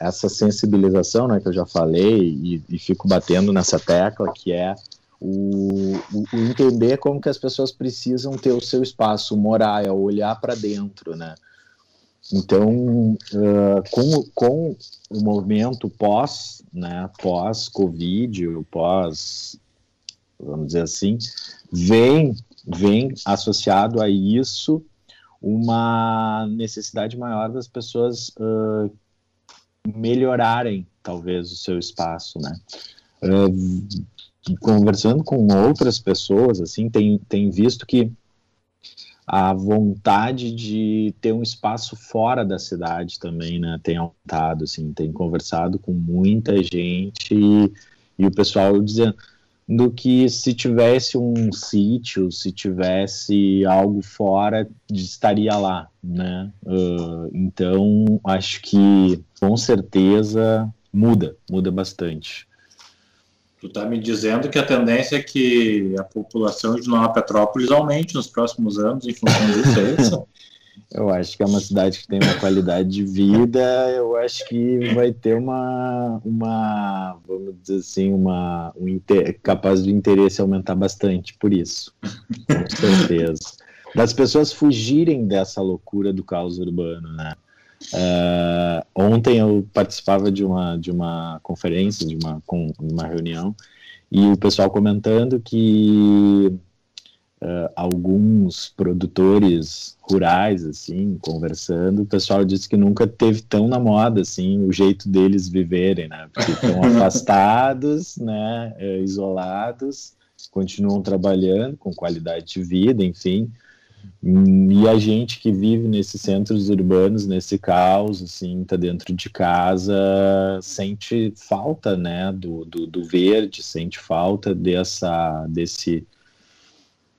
essa sensibilização, né, que eu já falei e, e fico batendo nessa tecla, que é o, o, o, entender como que as pessoas precisam ter o seu espaço, morar, é olhar para dentro, né? Então, uh, com, com o movimento pós, né, pós-Covid, pós, vamos dizer assim, vem, vem associado a isso uma necessidade maior das pessoas uh, melhorarem, talvez, o seu espaço, né? Uh, conversando com outras pessoas, assim, tem, tem visto que a vontade de ter um espaço fora da cidade também, né, tem aumentado, assim, tem conversado com muita gente e, e o pessoal dizendo do que se tivesse um sítio, se tivesse algo fora, estaria lá, né? Uh, então, acho que com certeza muda, muda bastante. Tu está me dizendo que a tendência é que a população de Nova Petrópolis aumente nos próximos anos em função disso, é isso? Eu acho que é uma cidade que tem uma qualidade de vida, eu acho que vai ter uma, uma vamos dizer assim, uma um inter, capaz de interesse aumentar bastante por isso, com certeza. Das pessoas fugirem dessa loucura do caos urbano, né? Uh, ontem eu participava de uma, de uma conferência, de uma, com, uma reunião, e o pessoal comentando que uh, alguns produtores rurais, assim, conversando, o pessoal disse que nunca teve tão na moda, assim, o jeito deles viverem, né? Porque estão afastados, né, uh, isolados, continuam trabalhando com qualidade de vida, enfim, e a gente que vive nesses centros urbanos, nesse caos, assim, tá dentro de casa, sente falta, né, do, do, do verde, sente falta dessa, desse,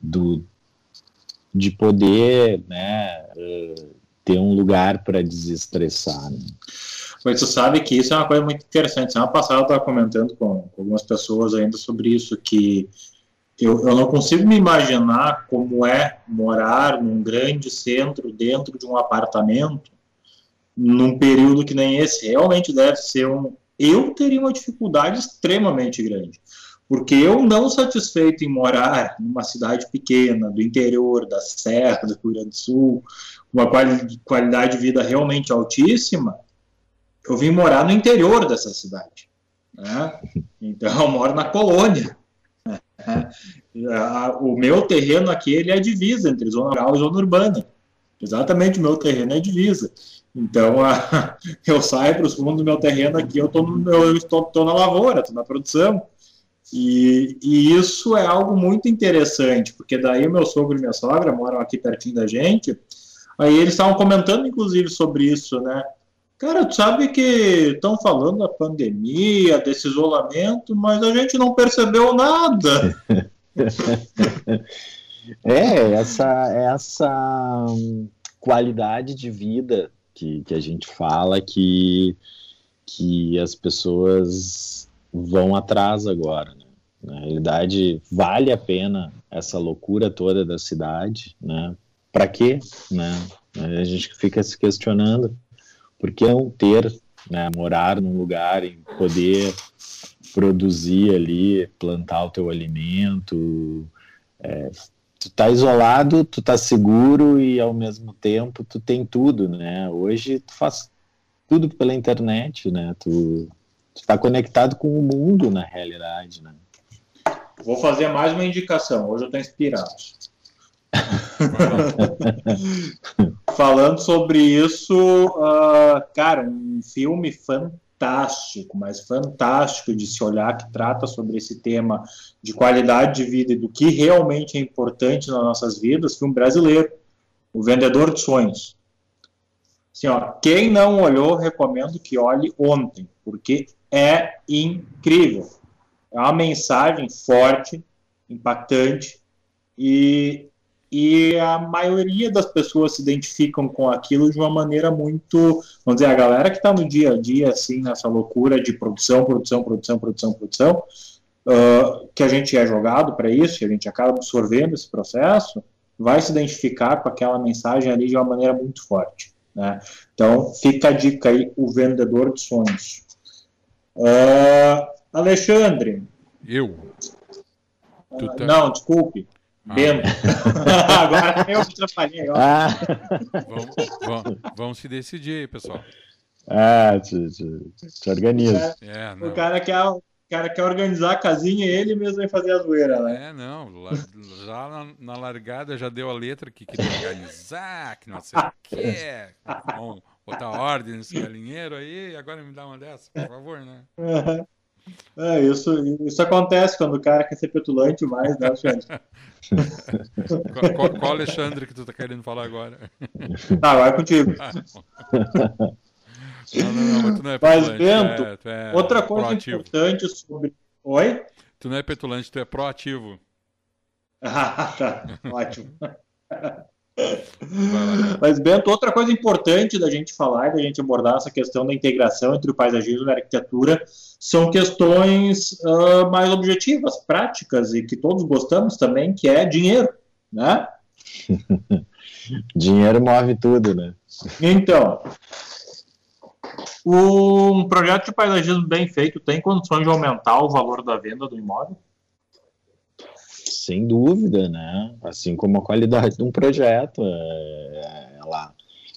do, de poder, né, ter um lugar para desestressar, né. Mas tu sabe que isso é uma coisa muito interessante. Semana passada eu estava comentando com, com algumas pessoas ainda sobre isso, que eu, eu não consigo me imaginar como é morar num grande centro dentro de um apartamento num período que nem esse. Realmente deve ser um. Eu teria uma dificuldade extremamente grande. Porque eu, não satisfeito em morar numa cidade pequena, do interior, da Serra, do Rio Grande do Sul, uma qualidade de vida realmente altíssima, eu vim morar no interior dessa cidade. Né? Então, eu moro na colônia. o meu terreno aqui ele é divisa entre zona rural e zona urbana. Exatamente, o meu terreno é divisa. Então, a, eu saio para os fundos do meu terreno aqui, eu, estou na lavoura, estou na produção. E, e, isso é algo muito interessante, porque daí o meu sogro e minha sogra moram aqui pertinho da gente, aí eles estavam comentando, inclusive, sobre isso, né? Cara, tu sabe que estão falando da pandemia, desse isolamento, mas a gente não percebeu nada. é, essa, essa qualidade de vida que, que a gente fala que, que as pessoas vão atrás agora. Né? Na realidade, vale a pena essa loucura toda da cidade, né? Para quê, né? A gente fica se questionando por que não ter, né, morar num lugar e poder produzir ali, plantar o teu alimento, é, tu tá isolado, tu tá seguro e ao mesmo tempo tu tem tudo, né? Hoje tu faz tudo pela internet, né? Tu, tu tá conectado com o mundo na realidade, né? Vou fazer mais uma indicação. Hoje eu tô inspirado. Falando sobre isso, uh, cara, um filme fantástico, mas fantástico de se olhar, que trata sobre esse tema de qualidade de vida e do que realmente é importante nas nossas vidas, filme brasileiro, O Vendedor de Sonhos. Assim, ó, quem não olhou, recomendo que olhe ontem, porque é incrível. É uma mensagem forte, impactante, e e a maioria das pessoas se identificam com aquilo de uma maneira muito, vamos dizer, a galera que está no dia a dia, assim, nessa loucura de produção, produção, produção, produção, produção, uh, que a gente é jogado para isso, que a gente acaba absorvendo esse processo, vai se identificar com aquela mensagem ali de uma maneira muito forte. Né? Então, fica a dica aí, o vendedor de sonhos. Uh, Alexandre. Eu? Uh, tá... Não, desculpe. Ah. Bento. agora eu te atrapalhei. Ah. Vamos, vamos, vamos, se decidir aí, pessoal. Ah, te, te, te organiza. É, o cara quer, cara quer organizar a casinha e ele mesmo vai fazer a zoeira, né? É, não. Já na, na largada já deu a letra que queria organizar, que não sei o que. Bom, botar ordem nesse galinheiro aí, agora me dá uma dessa, por favor, né? É, isso, isso acontece quando o cara quer ser petulante mais, né, Alexandre? qual, qual, Alexandre que tu tá querendo falar agora? Ah, vai contigo. não, não, não, tu não é Mas, Bento, é, é outra coisa proativo. importante sobre... Oi? Tu não é petulante, tu é proativo. Ah, tá. Ótimo. Mas, Bento, outra coisa importante da gente falar e da gente abordar essa questão da integração entre o paisagismo e a arquitetura são questões uh, mais objetivas, práticas e que todos gostamos também, que é dinheiro, né? dinheiro move tudo, né? Então, um projeto de paisagismo bem feito tem condições de aumentar o valor da venda do imóvel? Sem dúvida, né? Assim como a qualidade de um projeto, é, ela,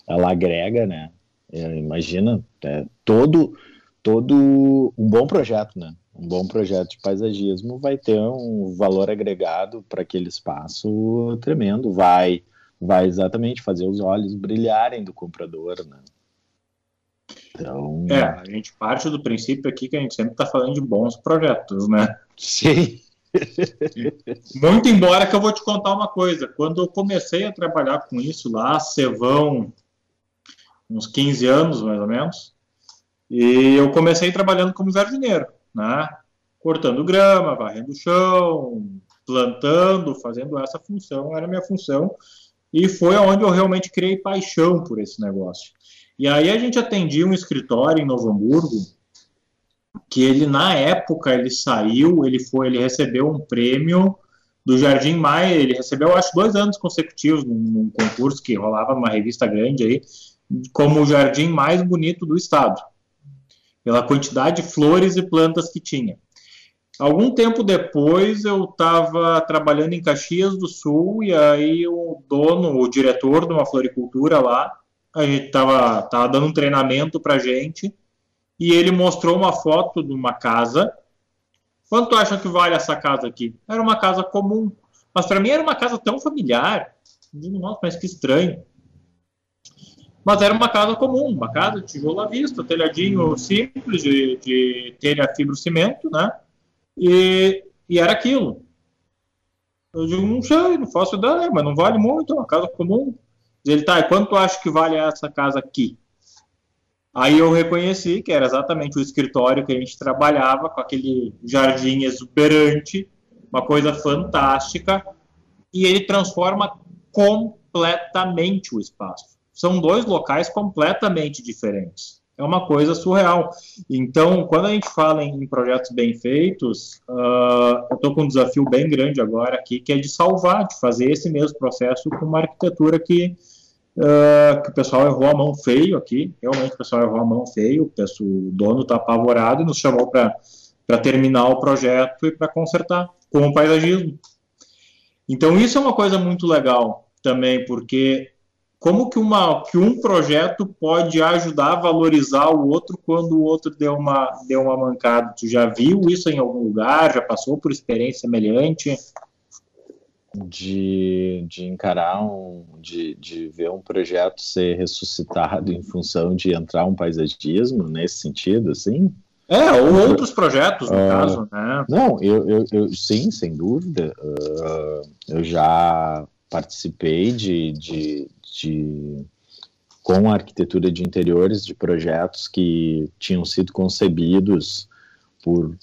ela agrega, né? É, imagina, é, todo, todo um bom projeto, né? Um bom projeto de paisagismo vai ter um valor agregado para aquele espaço tremendo, vai, vai exatamente fazer os olhos brilharem do comprador, né? Então... É, a gente parte do princípio aqui que a gente sempre está falando de bons projetos, né? Sim. Muito embora que eu vou te contar uma coisa. Quando eu comecei a trabalhar com isso lá, Cevão, uns 15 anos mais ou menos, e eu comecei trabalhando como jardineiro, né? Cortando grama, varrendo o chão, plantando, fazendo essa função, era a minha função. E foi onde eu realmente criei paixão por esse negócio. E aí a gente atendia um escritório em Novo Hamburgo, que ele na época ele saiu, ele foi, ele recebeu um prêmio do Jardim Maia, ele recebeu acho dois anos consecutivos num, num concurso que rolava numa revista grande aí, como o jardim mais bonito do estado, pela quantidade de flores e plantas que tinha. Algum tempo depois eu estava trabalhando em Caxias do Sul e aí o dono, o diretor de uma floricultura lá, a gente estava tava dando um treinamento para gente e ele mostrou uma foto de uma casa. Quanto acha que vale essa casa aqui? Era uma casa comum, mas para mim era uma casa tão familiar. Nossa, mas que estranho. Mas era uma casa comum, uma casa de tijolo à vista, telhadinho simples de, de telha fibro-cimento, né? E, e era aquilo. Eu digo, não sei, não faço ideia, mas não vale muito, é uma casa comum. Ele, tá, e quanto acha que vale essa casa aqui? Aí eu reconheci que era exatamente o escritório que a gente trabalhava, com aquele jardim exuberante, uma coisa fantástica, e ele transforma completamente o espaço. São dois locais completamente diferentes. É uma coisa surreal. Então, quando a gente fala em projetos bem feitos, uh, eu estou com um desafio bem grande agora aqui, que é de salvar, de fazer esse mesmo processo com uma arquitetura que uh, que o pessoal errou a mão feio aqui, realmente o pessoal errou a mão feio, o, dono está apavorado e nos chamou para terminar o projeto e para consertar, com o paisagismo. Então isso é uma coisa muito legal também, porque como que, uma, que um projeto pode ajudar a valorizar o outro quando o outro deu uma, deu uma mancada? Tu já viu isso em algum lugar? Já passou por experiência semelhante? De, de encarar um, de, de ver um projeto ser ressuscitado em função de entrar um paisagismo nesse sentido, assim? É, ou outros projetos, no uh, caso, né? Não, eu, eu, eu, sim, sem dúvida. Uh, eu já participei de, de, de, com a arquitetura de interiores, de projetos que tinham sido concebidos por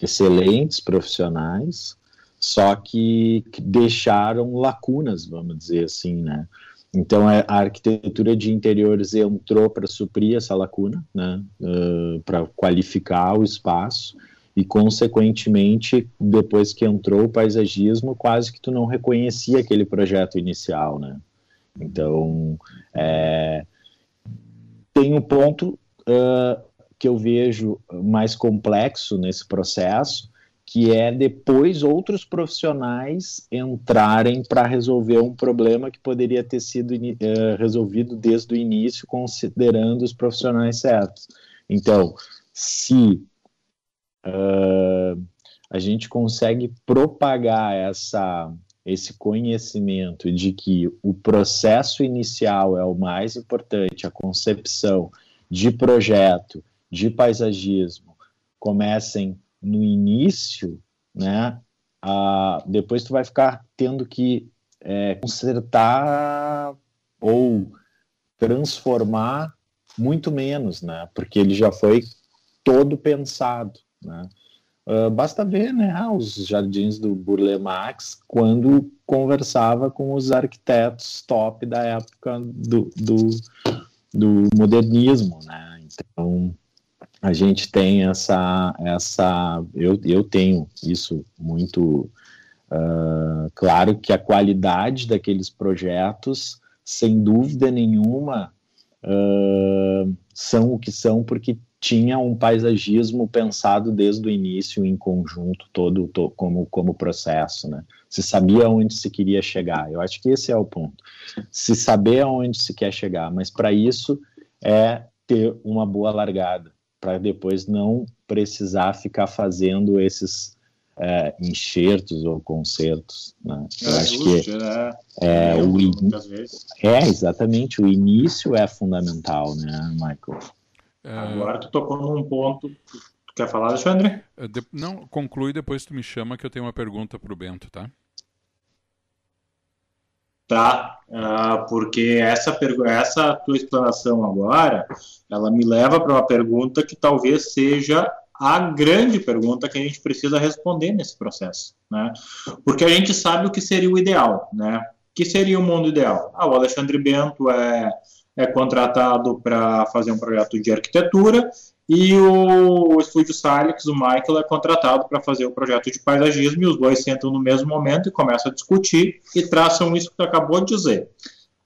excelentes profissionais, só que, deixaram lacunas, vamos dizer assim, né? Então a, arquitetura de interiores entrou para suprir essa lacuna, né? Uh, para qualificar o espaço e consequentemente depois que entrou o paisagismo quase que tu não reconhecia aquele projeto inicial, né? Então é, tem um ponto uh, que eu vejo mais complexo nesse processo que é depois outros profissionais entrarem para resolver um problema que poderia ter sido uh, resolvido desde o início, considerando os profissionais certos. Então, se uh, a gente consegue propagar essa, esse conhecimento de que o processo inicial é o mais importante, a concepção de projeto, de paisagismo, comecem no início, né, depois tu vai ficar tendo que é, consertar ou transformar muito menos, né, porque ele já foi todo pensado, né. Uh, basta ver né, os jardins do Burle Marx quando conversava com os arquitetos top da época do, do, do modernismo. Né? Então, a gente tem essa. essa eu, eu tenho isso muito uh, claro que a qualidade daqueles projetos, sem dúvida nenhuma, uh, são o que são porque tinha um paisagismo pensado desde o início em conjunto todo to, como como processo, né? Se sabia onde se queria chegar. Eu acho que esse é o ponto. Se saber aonde se quer chegar, mas para isso é ter uma boa largada, para depois não precisar ficar fazendo esses é, enxertos ou concertos. Né? Eu é, acho que né? é, é, o in... é exatamente o início é fundamental, né, Michael? É. Agora tu tocou num ponto. Tu quer falar, Alexandre? É, não, conclui, depois tu me chama que eu tenho uma pergunta para o Bento, tá? Tá, uh, porque essa, essa tua explanação agora, ela me leva para uma pergunta que talvez seja a grande pergunta que a gente precisa responder nesse processo, né? Porque a gente sabe o que seria o ideal, né? O que seria o mundo ideal? Ah, o Alexandre Bento é é contratado para fazer um projeto de arquitetura e o estúdio Salix, o Michael, é contratado para fazer o projeto de paisagismo e os dois sentam no mesmo momento e começam a discutir e traçam isso que tu acabou de dizer.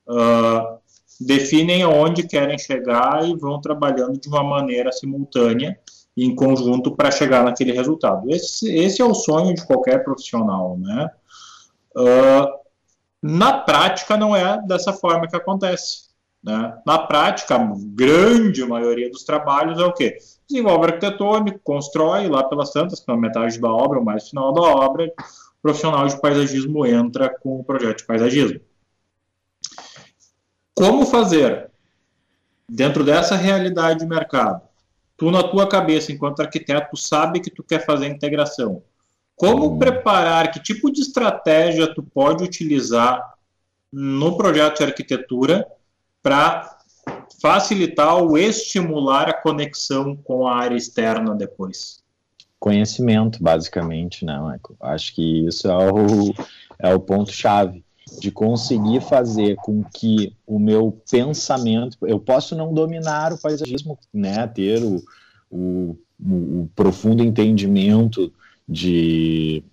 Uh, definem aonde querem chegar e vão trabalhando de uma maneira simultânea e em conjunto para chegar naquele resultado. Esse, esse, é o sonho de qualquer profissional, né? Uh, na prática, não é dessa forma que acontece. Né? Na prática, a grande maioria dos trabalhos é o quê? Desenvolve arquitetônico, constrói lá pelas tantas, pela metade da obra, ou mais final da obra, o profissional de paisagismo entra com o projeto de paisagismo. Como fazer? Dentro dessa realidade de mercado, tu na tua cabeça, enquanto arquiteto, sabe que tu quer fazer integração. Como uhum. preparar, que tipo de estratégia tu pode utilizar no projeto de arquitetura para facilitar ou estimular a conexão com a área externa depois? Conhecimento, basicamente, né, Michael? Acho que isso é o, é o ponto-chave de conseguir fazer com que o meu pensamento, eu posso não dominar o paisagismo, né, ter o, o, o profundo entendimento de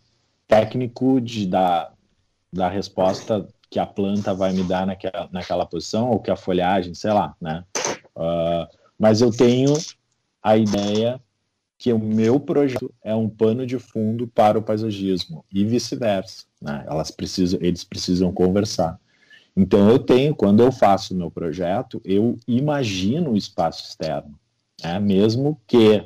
técnico de da, da resposta que a planta vai me dar naquela, naquela posição, ou que a folhagem, sei lá, né? Uh, mas eu tenho a ideia que o meu projeto é um pano de fundo para o paisagismo e vice-versa, né? Elas precisam, eles precisam conversar. Então eu tenho, quando eu faço o meu projeto, eu imagino o espaço externo, né? mesmo que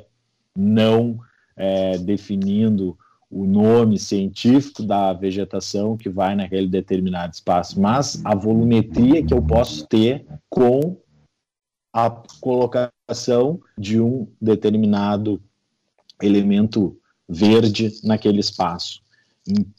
não é, definindo o nome científico da vegetação que vai naquele determinado espaço, mas a volumetria que eu posso ter com a colocação de um determinado elemento verde naquele espaço.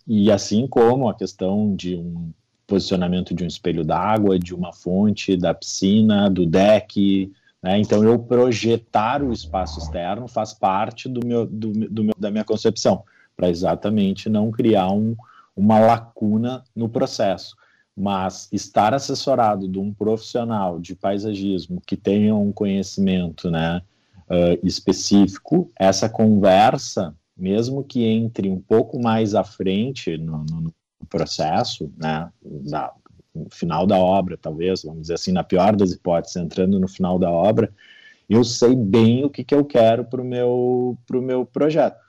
E, assim como a questão de um posicionamento de um espelho d'água, de uma fonte, da piscina, do deck, né? Então, eu projetar o espaço externo faz parte do meu, do, do meu, da minha concepção para exatamente não criar um, uma lacuna no processo. Mas estar assessorado de um profissional de paisagismo que tenha um conhecimento né, uh, específico, essa conversa, mesmo que entre um pouco mais à frente no, no processo, né, na, no final da obra, talvez, vamos dizer assim, na pior das hipóteses, entrando no final da obra, eu sei bem o que, que eu quero para o meu, pro meu projeto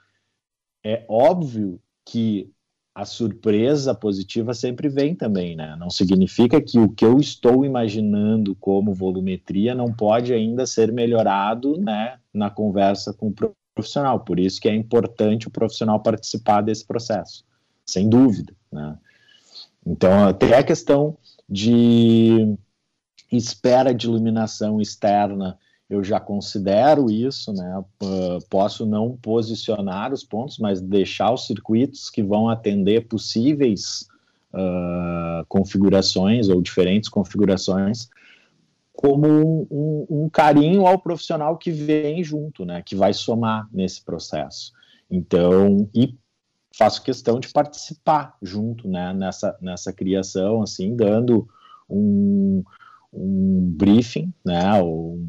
é óbvio que a surpresa positiva sempre vem também, né? Não significa que o que eu estou imaginando como volumetria não pode ainda ser melhorado, né, na conversa com o profissional. Por isso que é importante o profissional participar desse processo, sem dúvida, né? Então, até a questão de espera de iluminação externa eu já considero isso, né? Posso não posicionar os pontos, mas deixar os circuitos que vão atender possíveis uh, configurações ou diferentes configurações como um, um, um, carinho ao profissional que vem junto, né? Que vai somar nesse processo. Então, e faço questão de participar junto, né? Nessa, nessa criação, assim, dando um, um briefing, né? Ou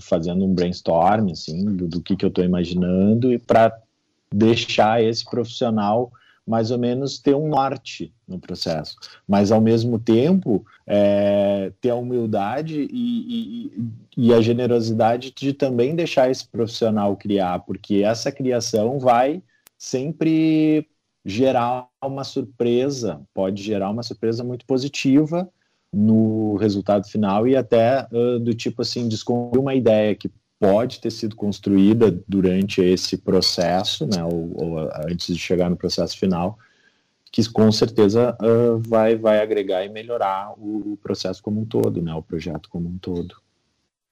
fazendo um brainstorm assim, do, do que, que eu estou imaginando e para deixar esse profissional mais ou menos ter um norte no processo, mas ao mesmo tempo é, ter a humildade e, e, e, a generosidade de também deixar esse profissional criar, porque essa criação vai sempre gerar uma surpresa, pode gerar uma surpresa muito positiva no resultado final e até uh, do tipo assim, descobrir uma ideia que pode ter sido construída durante esse processo, né, ou, ou antes de chegar no processo final, que com certeza uh, vai, vai agregar e melhorar o, o, processo como um todo, né, o projeto como um todo.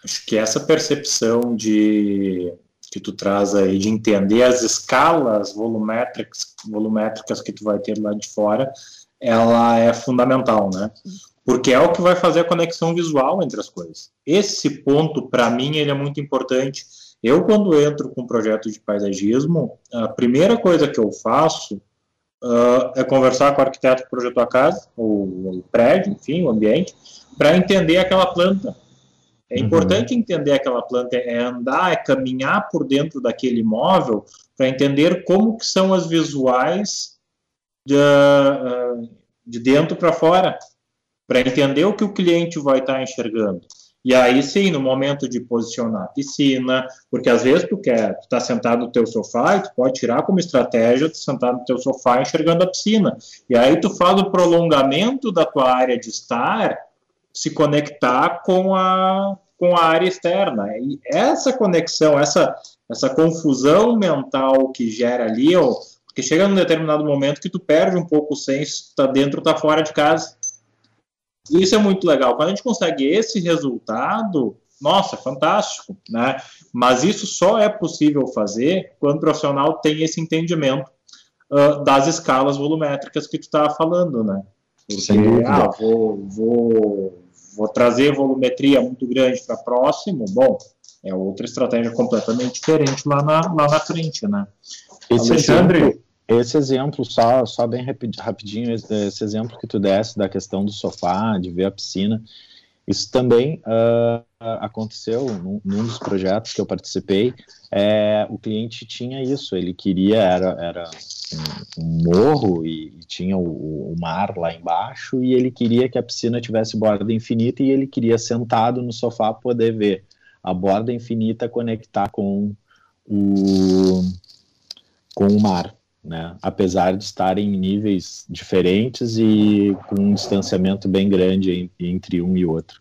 Acho que essa percepção de que tu traz aí de entender as escalas volumétricas, volumétricas que tu vai ter lá de fora, ela é fundamental, né? Porque é o que vai fazer a conexão visual entre as coisas. Esse ponto, para mim, ele é muito importante. Eu, quando entro com um projeto de paisagismo, a primeira coisa que eu faço uh, é conversar com o arquiteto que projetou a casa, o, o prédio, enfim, o ambiente, para entender aquela planta. É uhum. importante entender aquela planta, é andar, é caminhar por dentro daquele imóvel para entender como que são as visuais de, uh, de dentro para fora para entender o que o cliente vai estar tá enxergando. E aí sim, no momento de posicionar a piscina, porque às vezes tu quer, tu tá sentado no teu sofá e tu pode tirar como estratégia tu sentado no teu sofá enxergando a piscina. E aí tu faz o prolongamento da tua área de estar se conectar com a com a área externa. E essa conexão, essa essa confusão mental que gera ali, ó, porque chega num determinado momento que tu perde um pouco o senso, está dentro, está fora de casa. Isso é muito legal. Quando a gente consegue esse resultado, nossa, fantástico, né? Mas isso só é possível fazer quando o profissional tem esse entendimento uh, das escalas volumétricas que tu estava falando, né? Porque, ah, vou, vou, vou trazer volumetria muito grande para próximo, bom, é outra estratégia completamente diferente lá na, lá na frente, né? Esse Alexandre... Esse exemplo, só, só bem rapidinho, esse exemplo que tu desse da questão do sofá, de ver a piscina, isso também uh, aconteceu num, num, dos projetos que eu participei. É, o cliente tinha isso, ele queria, era, era um, um morro e, e tinha o, o, mar lá embaixo, e ele queria que a piscina tivesse borda infinita e ele queria sentado no sofá poder ver a borda infinita conectar com o, com o mar né? apesar de estarem em níveis diferentes e com um distanciamento bem grande entre um e outro.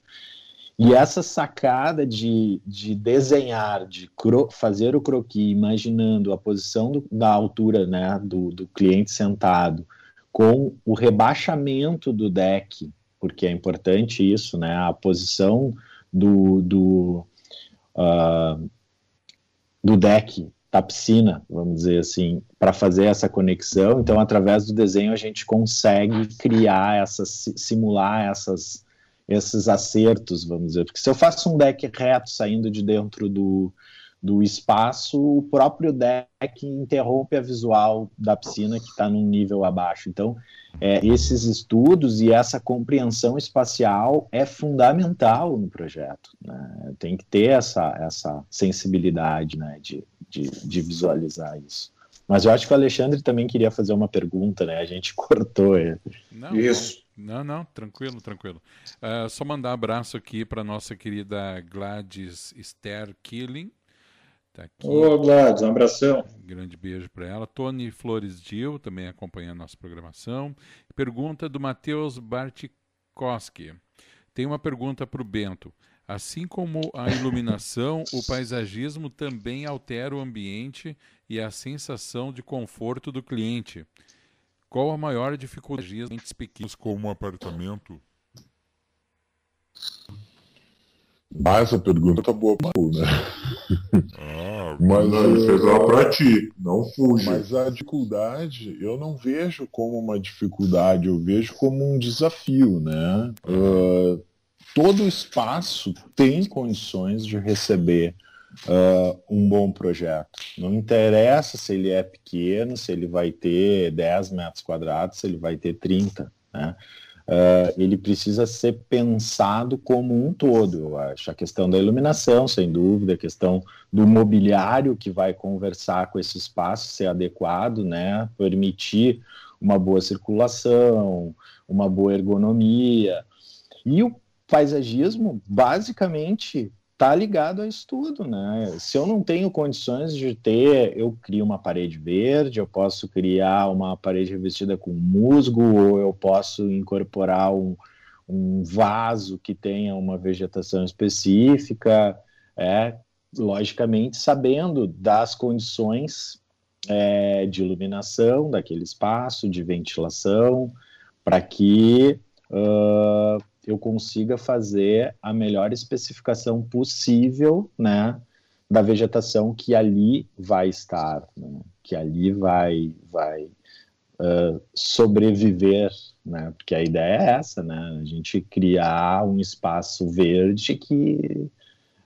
E essa sacada de, de desenhar, de cro, fazer o croquis, imaginando a posição do, da altura né, do, do cliente sentado, com o rebaixamento do deck, porque é importante isso, né, a posição do, do, uh, do deck da piscina, vamos dizer assim, para fazer essa conexão. Então, através do desenho, a gente consegue criar essas, simular essas, esses acertos, vamos dizer. Porque se eu faço um deck reto saindo de dentro do, do espaço, o próprio deck interrompe a visual da piscina que está num nível abaixo. Então, é, esses estudos e essa compreensão espacial é fundamental no projeto. Né? Tem que ter essa, essa sensibilidade né, de, de, de, visualizar isso. Mas eu acho que o Alexandre também queria fazer uma pergunta, né? A gente cortou ele. Não, isso. Não, não, tranquilo, tranquilo. Uh, só mandar um abraço aqui para nossa querida Gladys Esther Killing, Tá aqui. Ô, Gladys, um abração. Um grande beijo para ela. Tony Flores Dil, também acompanhando nossa programação. Pergunta do Matheus Bartikoski. Tem uma pergunta para o Bento. Assim como a iluminação, o paisagismo também altera o ambiente e a sensação de conforto do cliente. Qual a maior dificuldade em pequenos como um apartamento? Ah, essa pergunta tá boa pra tu, né? Ah, mas não, fez ela pra ti, não fuja. Mas a dificuldade, eu não vejo como uma dificuldade, eu vejo como um desafio, né? Uh, todo espaço tem condições de receber uh, um bom projeto. Não interessa se ele é pequeno, se ele vai ter 10 metros quadrados, se ele vai ter 30, né? Uh, ele precisa ser pensado como um todo, eu acho. A questão da iluminação, sem dúvida, a questão do mobiliário que vai conversar com esse espaço, ser adequado, né? Permitir uma boa circulação, uma boa ergonomia. E o paisagismo, basicamente, está ligado a estudo, né? Se eu não tenho condições de ter, eu crio uma parede verde, eu posso criar uma parede revestida com musgo, ou eu posso incorporar um, um vaso que tenha uma vegetação específica, é, logicamente sabendo das condições é, de iluminação daquele espaço, de ventilação, para que uh, eu consiga fazer a melhor especificação possível, né, da vegetação que ali vai estar, né, que ali vai, vai uh, sobreviver, né, porque a ideia é essa, né, a gente criar um espaço verde que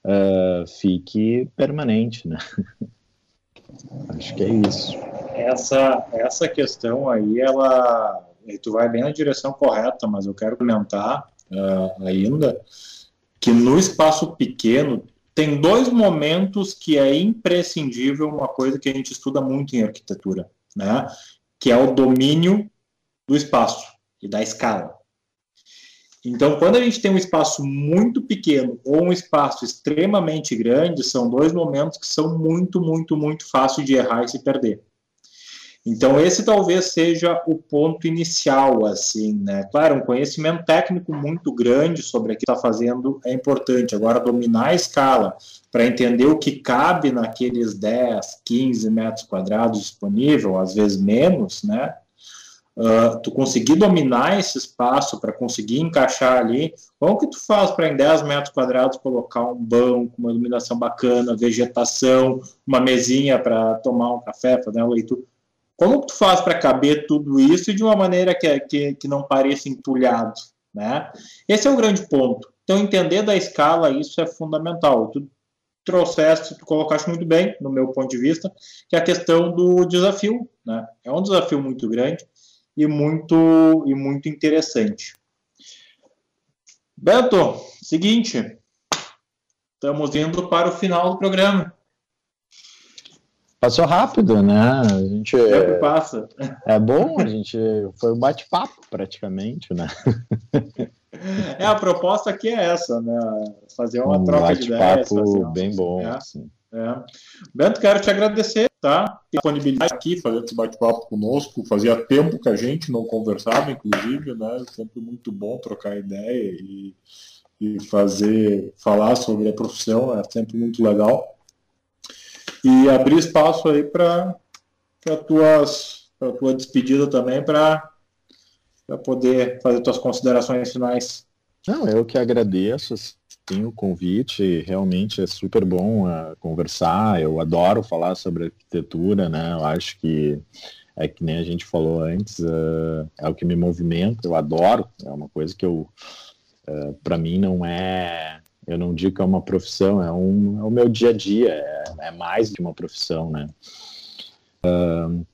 uh, fique permanente, né. Acho que é isso. Essa, essa questão aí, ela, tu vai bem na direção correta, mas eu quero comentar uh, ainda, que no espaço pequeno tem dois momentos que é imprescindível, uma coisa que a gente estuda muito em arquitetura, né? Que é o domínio do espaço e da escala. Então, quando a gente tem um espaço muito pequeno ou um espaço extremamente grande, são dois momentos que são muito, muito, muito fáceis de errar e se perder. Então, esse talvez seja o ponto inicial, assim, né? Claro, um conhecimento técnico muito grande sobre o que está fazendo é importante. Agora, dominar a escala para entender o que cabe naqueles 10, 15 metros quadrados disponível, às vezes menos, né? Uh, tu conseguir dominar esse espaço para conseguir encaixar ali, como que tu faz para em 10 metros quadrados colocar um banco, uma iluminação bacana, vegetação, uma mesinha para tomar um café, fazer uma leitura? Como que tu faz para caber tudo isso de uma maneira que, que, que não pareça entulhado, né? Esse é o grande ponto. Então, entender da escala, isso é fundamental. Tu trouxeste, tu colocaste muito bem, no meu ponto de vista, que é a questão do desafio, né? É um desafio muito grande e muito, e muito interessante. Beto, seguinte, estamos indo para o final do programa. Passou rápido, né? A gente é, passa. É bom, a gente foi um bate-papo praticamente, né? É, a proposta aqui é essa, né? Fazer uma um troca de ideias. Um bem bom. É, assim. é. Bento, quero te agradecer, tá? Disponibilidade aqui, fazer esse bate-papo conosco. Fazia tempo que a gente não conversava, inclusive, né? Sempre muito bom trocar ideia e, e fazer, falar sobre a profissão, é sempre muito legal e abrir espaço aí para a tua despedida também, para poder fazer tuas considerações finais. Não, eu que agradeço sim, o convite, realmente é super bom uh, conversar, eu adoro falar sobre arquitetura, né, eu acho que é que nem a gente falou antes, uh, é o que me movimenta, eu adoro, é uma coisa que eu, uh, para mim não é eu não digo que é uma profissão, é, um, é o meu dia a dia, é, é mais que uma profissão, né? Uh,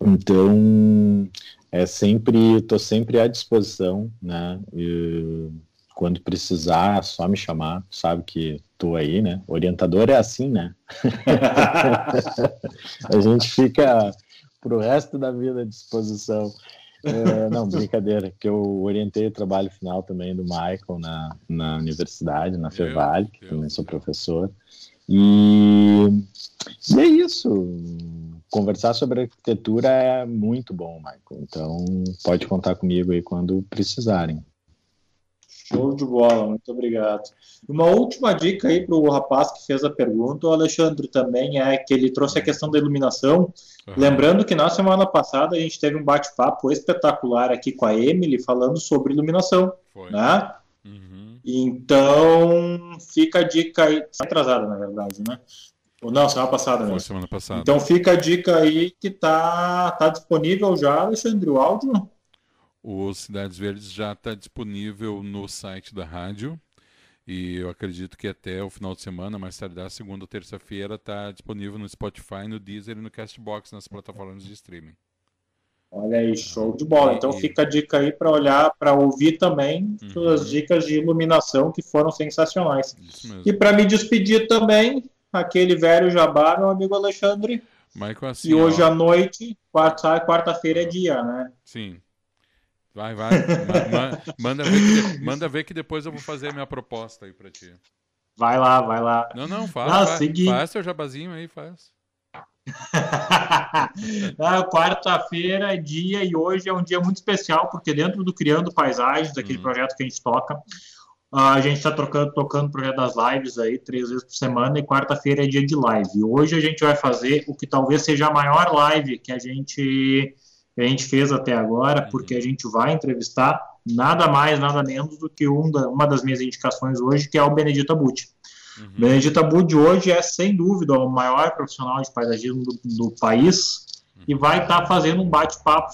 então, é sempre, estou sempre à disposição, né? E, quando precisar, é só me chamar, sabe que estou aí, né? Orientador é assim, né? a gente fica pro resto da vida à disposição. É, não, brincadeira, que eu orientei o trabalho final também do Michael na, na universidade, na Fevale, que também sou professor. E, e é isso. Conversar sobre arquitetura é muito bom, Michael. Então, pode contar comigo aí quando precisarem. Show de bola, muito obrigado. Uma última dica aí para o rapaz que fez a pergunta, o Alexandre, também é que ele trouxe a questão da iluminação. Uhum. Lembrando que na semana passada a gente teve um bate-papo espetacular aqui com a Emily falando sobre iluminação. Foi. Né? Uhum. Então, fica a dica aí. Atrasada, na verdade, né? Ou não, semana passada mesmo. semana passada. Então fica a dica aí que tá, tá disponível já, Alexandre, o áudio? O Cidades Verdes já está disponível no site da rádio. E eu acredito que até o final de semana, mais tarde, da segunda ou terça-feira, está disponível no Spotify, no Deezer e no Castbox, nas plataformas de streaming. Olha aí, show de bola. Então fica a dica aí para olhar, para ouvir também uhum. as dicas de iluminação que foram sensacionais. E para me despedir também, aquele velho jabá, meu amigo Alexandre. Michael, assim, e hoje ó. à noite, quarta-feira é dia, né? Sim. Vai, vai. manda, ver que, manda ver que depois eu vou fazer a minha proposta aí para ti. Vai lá, vai lá. Não, não, faz. Ah, faz, faz seu jabazinho aí, faz. ah, Quarta-feira é dia e hoje é um dia muito especial, porque dentro do Criando Paisagens, aquele uhum. projeto que a gente toca, a gente está tocando, tocando o projeto das lives aí três vezes por semana e quarta-feira é dia de live. Hoje a gente vai fazer o que talvez seja a maior live que a gente, que a gente fez até agora, porque a gente vai entrevistar nada mais, nada menos do que um da, uma das minhas indicações hoje, que é o Benedito Abuti. Uhum. Benedito Abuti hoje é, sem dúvida, o maior profissional de paisagismo do, do país uhum. e vai estar tá fazendo um bate-papo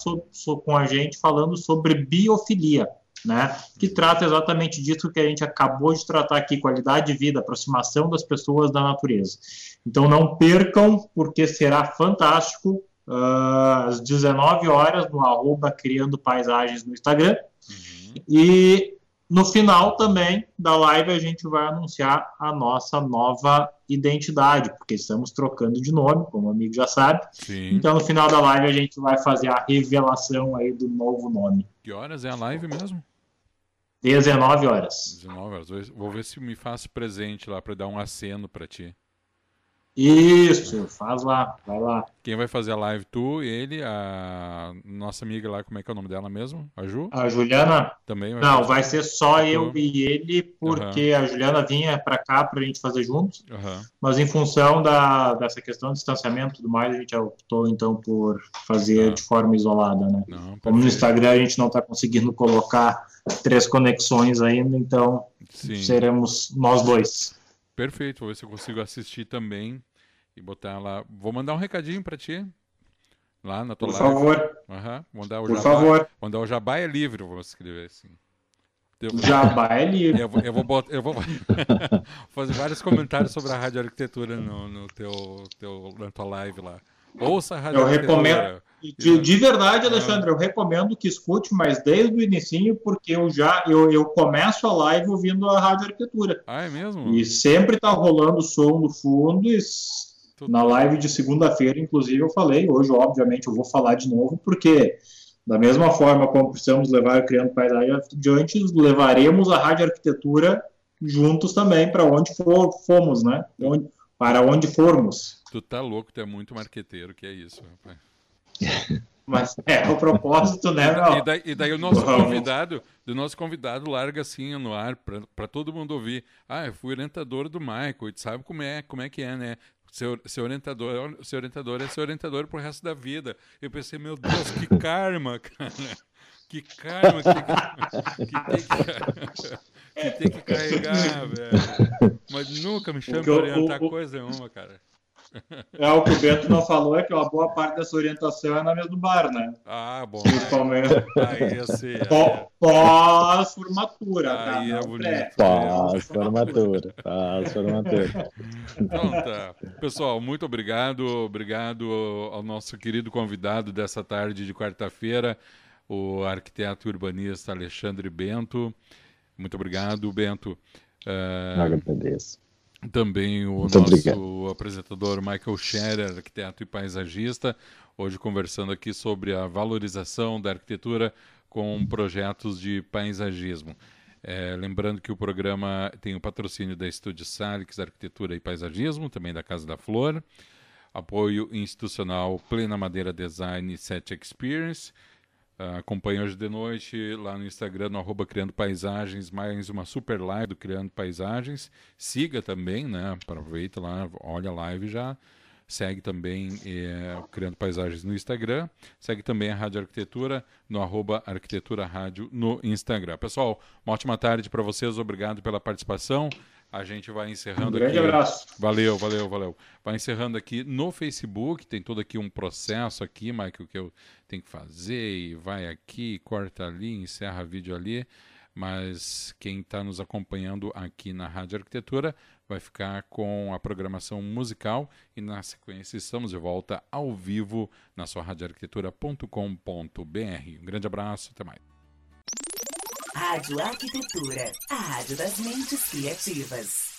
com a gente falando sobre biofilia né, que trata exatamente disso que a gente acabou de tratar aqui, qualidade de vida, aproximação das pessoas da natureza. Então não percam, porque será fantástico, uh, às 19 horas, no arroba Criando Paisagens no Instagram, uhum. e no final também da live a gente vai anunciar a nossa nova identidade, porque estamos trocando de nome, como o amigo já sabe. Sim. Então no final da live a gente vai fazer a revelação aí do novo nome. Que horas é a live mesmo? 19 horas. 19 horas. Vou ver se me faço presente lá para dar um aceno para ti. Isso, faz lá, vai lá. Quem vai fazer a live? Tu, ele, a nossa amiga lá, como é que é o nome dela mesmo? A Ju? A Juliana? Também vai Não, fazer. vai ser só eu e ele, porque uhum. a Juliana vinha para cá para a gente fazer juntos. Uhum. Mas em função da, dessa questão de distanciamento e tudo mais, a gente optou então por fazer uhum. de forma isolada, né? Não, Como no Instagram a gente não está conseguindo colocar três conexões ainda, então Sim. seremos nós dois. Perfeito, vou ver se eu consigo assistir também e botar lá. Vou mandar um recadinho para ti. Lá na tua Por live. favor. Uhum. Mandar o Por jabá. favor. Mandar o jabá é livre, vou escrever assim. Eu, jabá é livre. Eu, eu vou, botar, eu vou fazer vários comentários sobre a rádio arquitetura no, no teu, teu, na tua live lá. Ouça a rádio eu recomendo de, de, verdade, Alexandre, eu recomendo que escute, mas desde o início, porque eu já eu, eu começo a live ouvindo a rádio arquitetura. Ah, é mesmo? E sempre tá rolando som no fundo e na live de segunda-feira, inclusive, eu falei, hoje, obviamente, eu vou falar de novo, porque da mesma forma como precisamos levar Criando Paisagem adiante, levaremos a rádio arquitetura juntos também para onde for, fomos, né? Onde, para onde formos. Tu tá louco, tu é muito marqueteiro, que é isso, rapaz. Mas é o propósito, né? E daí, e daí o nosso convidado, do nosso convidado larga assim no ar para todo mundo ouvir. Ah, eu fui orientador do Michael, e sabe como é, como é que é, né? Seu, seu orientador, seu orientador é seu orientador pro resto da vida. Eu pensei, meu Deus, que karma, cara. Que karma que, que, que, que tem que carregar, velho. Mas nunca me chama pra orientar o, coisa nenhuma, cara. É, o que o Bento não falou é que uma boa parte dessa orientação é na mesa do bar, né? Ah, bom. Principalmente. Aí eu sei. Pós-formatura. Tá? Aí é bonito. Pós-formatura. Pós-formatura. Então tá. Pessoal, muito obrigado. Obrigado ao nosso querido convidado dessa tarde de quarta-feira, o arquiteto urbanista Alexandre Bento. Muito obrigado, Bento. Uh... Agradeço. Também o Muito nosso obrigado. apresentador Michael Scherer, arquiteto e paisagista, hoje conversando aqui sobre a valorização da arquitetura com projetos de paisagismo. É, lembrando que o programa tem o patrocínio da Estúdio Salix Arquitetura e Paisagismo, também da Casa da Flor, apoio institucional Plena Madeira Design Set Experience, Uh, acompanhe hoje de noite lá no Instagram, no arroba Criando Paisagens, mais uma super live do Criando Paisagens. Siga também, né? Aproveita lá, olha a live já. segue também é, Criando Paisagens no Instagram, segue também a Rádio Arquitetura no arroba Arquitetura Rádio no Instagram. Pessoal, uma ótima tarde para vocês, obrigado pela participação. A gente vai encerrando um grande aqui. abraço. Valeu, valeu, valeu. Vai encerrando aqui no Facebook, tem todo aqui um processo aqui, Michael, que eu tenho que fazer, e vai aqui, corta ali, encerra vídeo ali. Mas quem está nos acompanhando aqui na Rádio Arquitetura vai ficar com a programação musical e na sequência estamos de volta ao vivo na sua radioarquitetura.com.br. Um grande abraço, até mais. Rádio Arquitetura, a rádio das mentes criativas.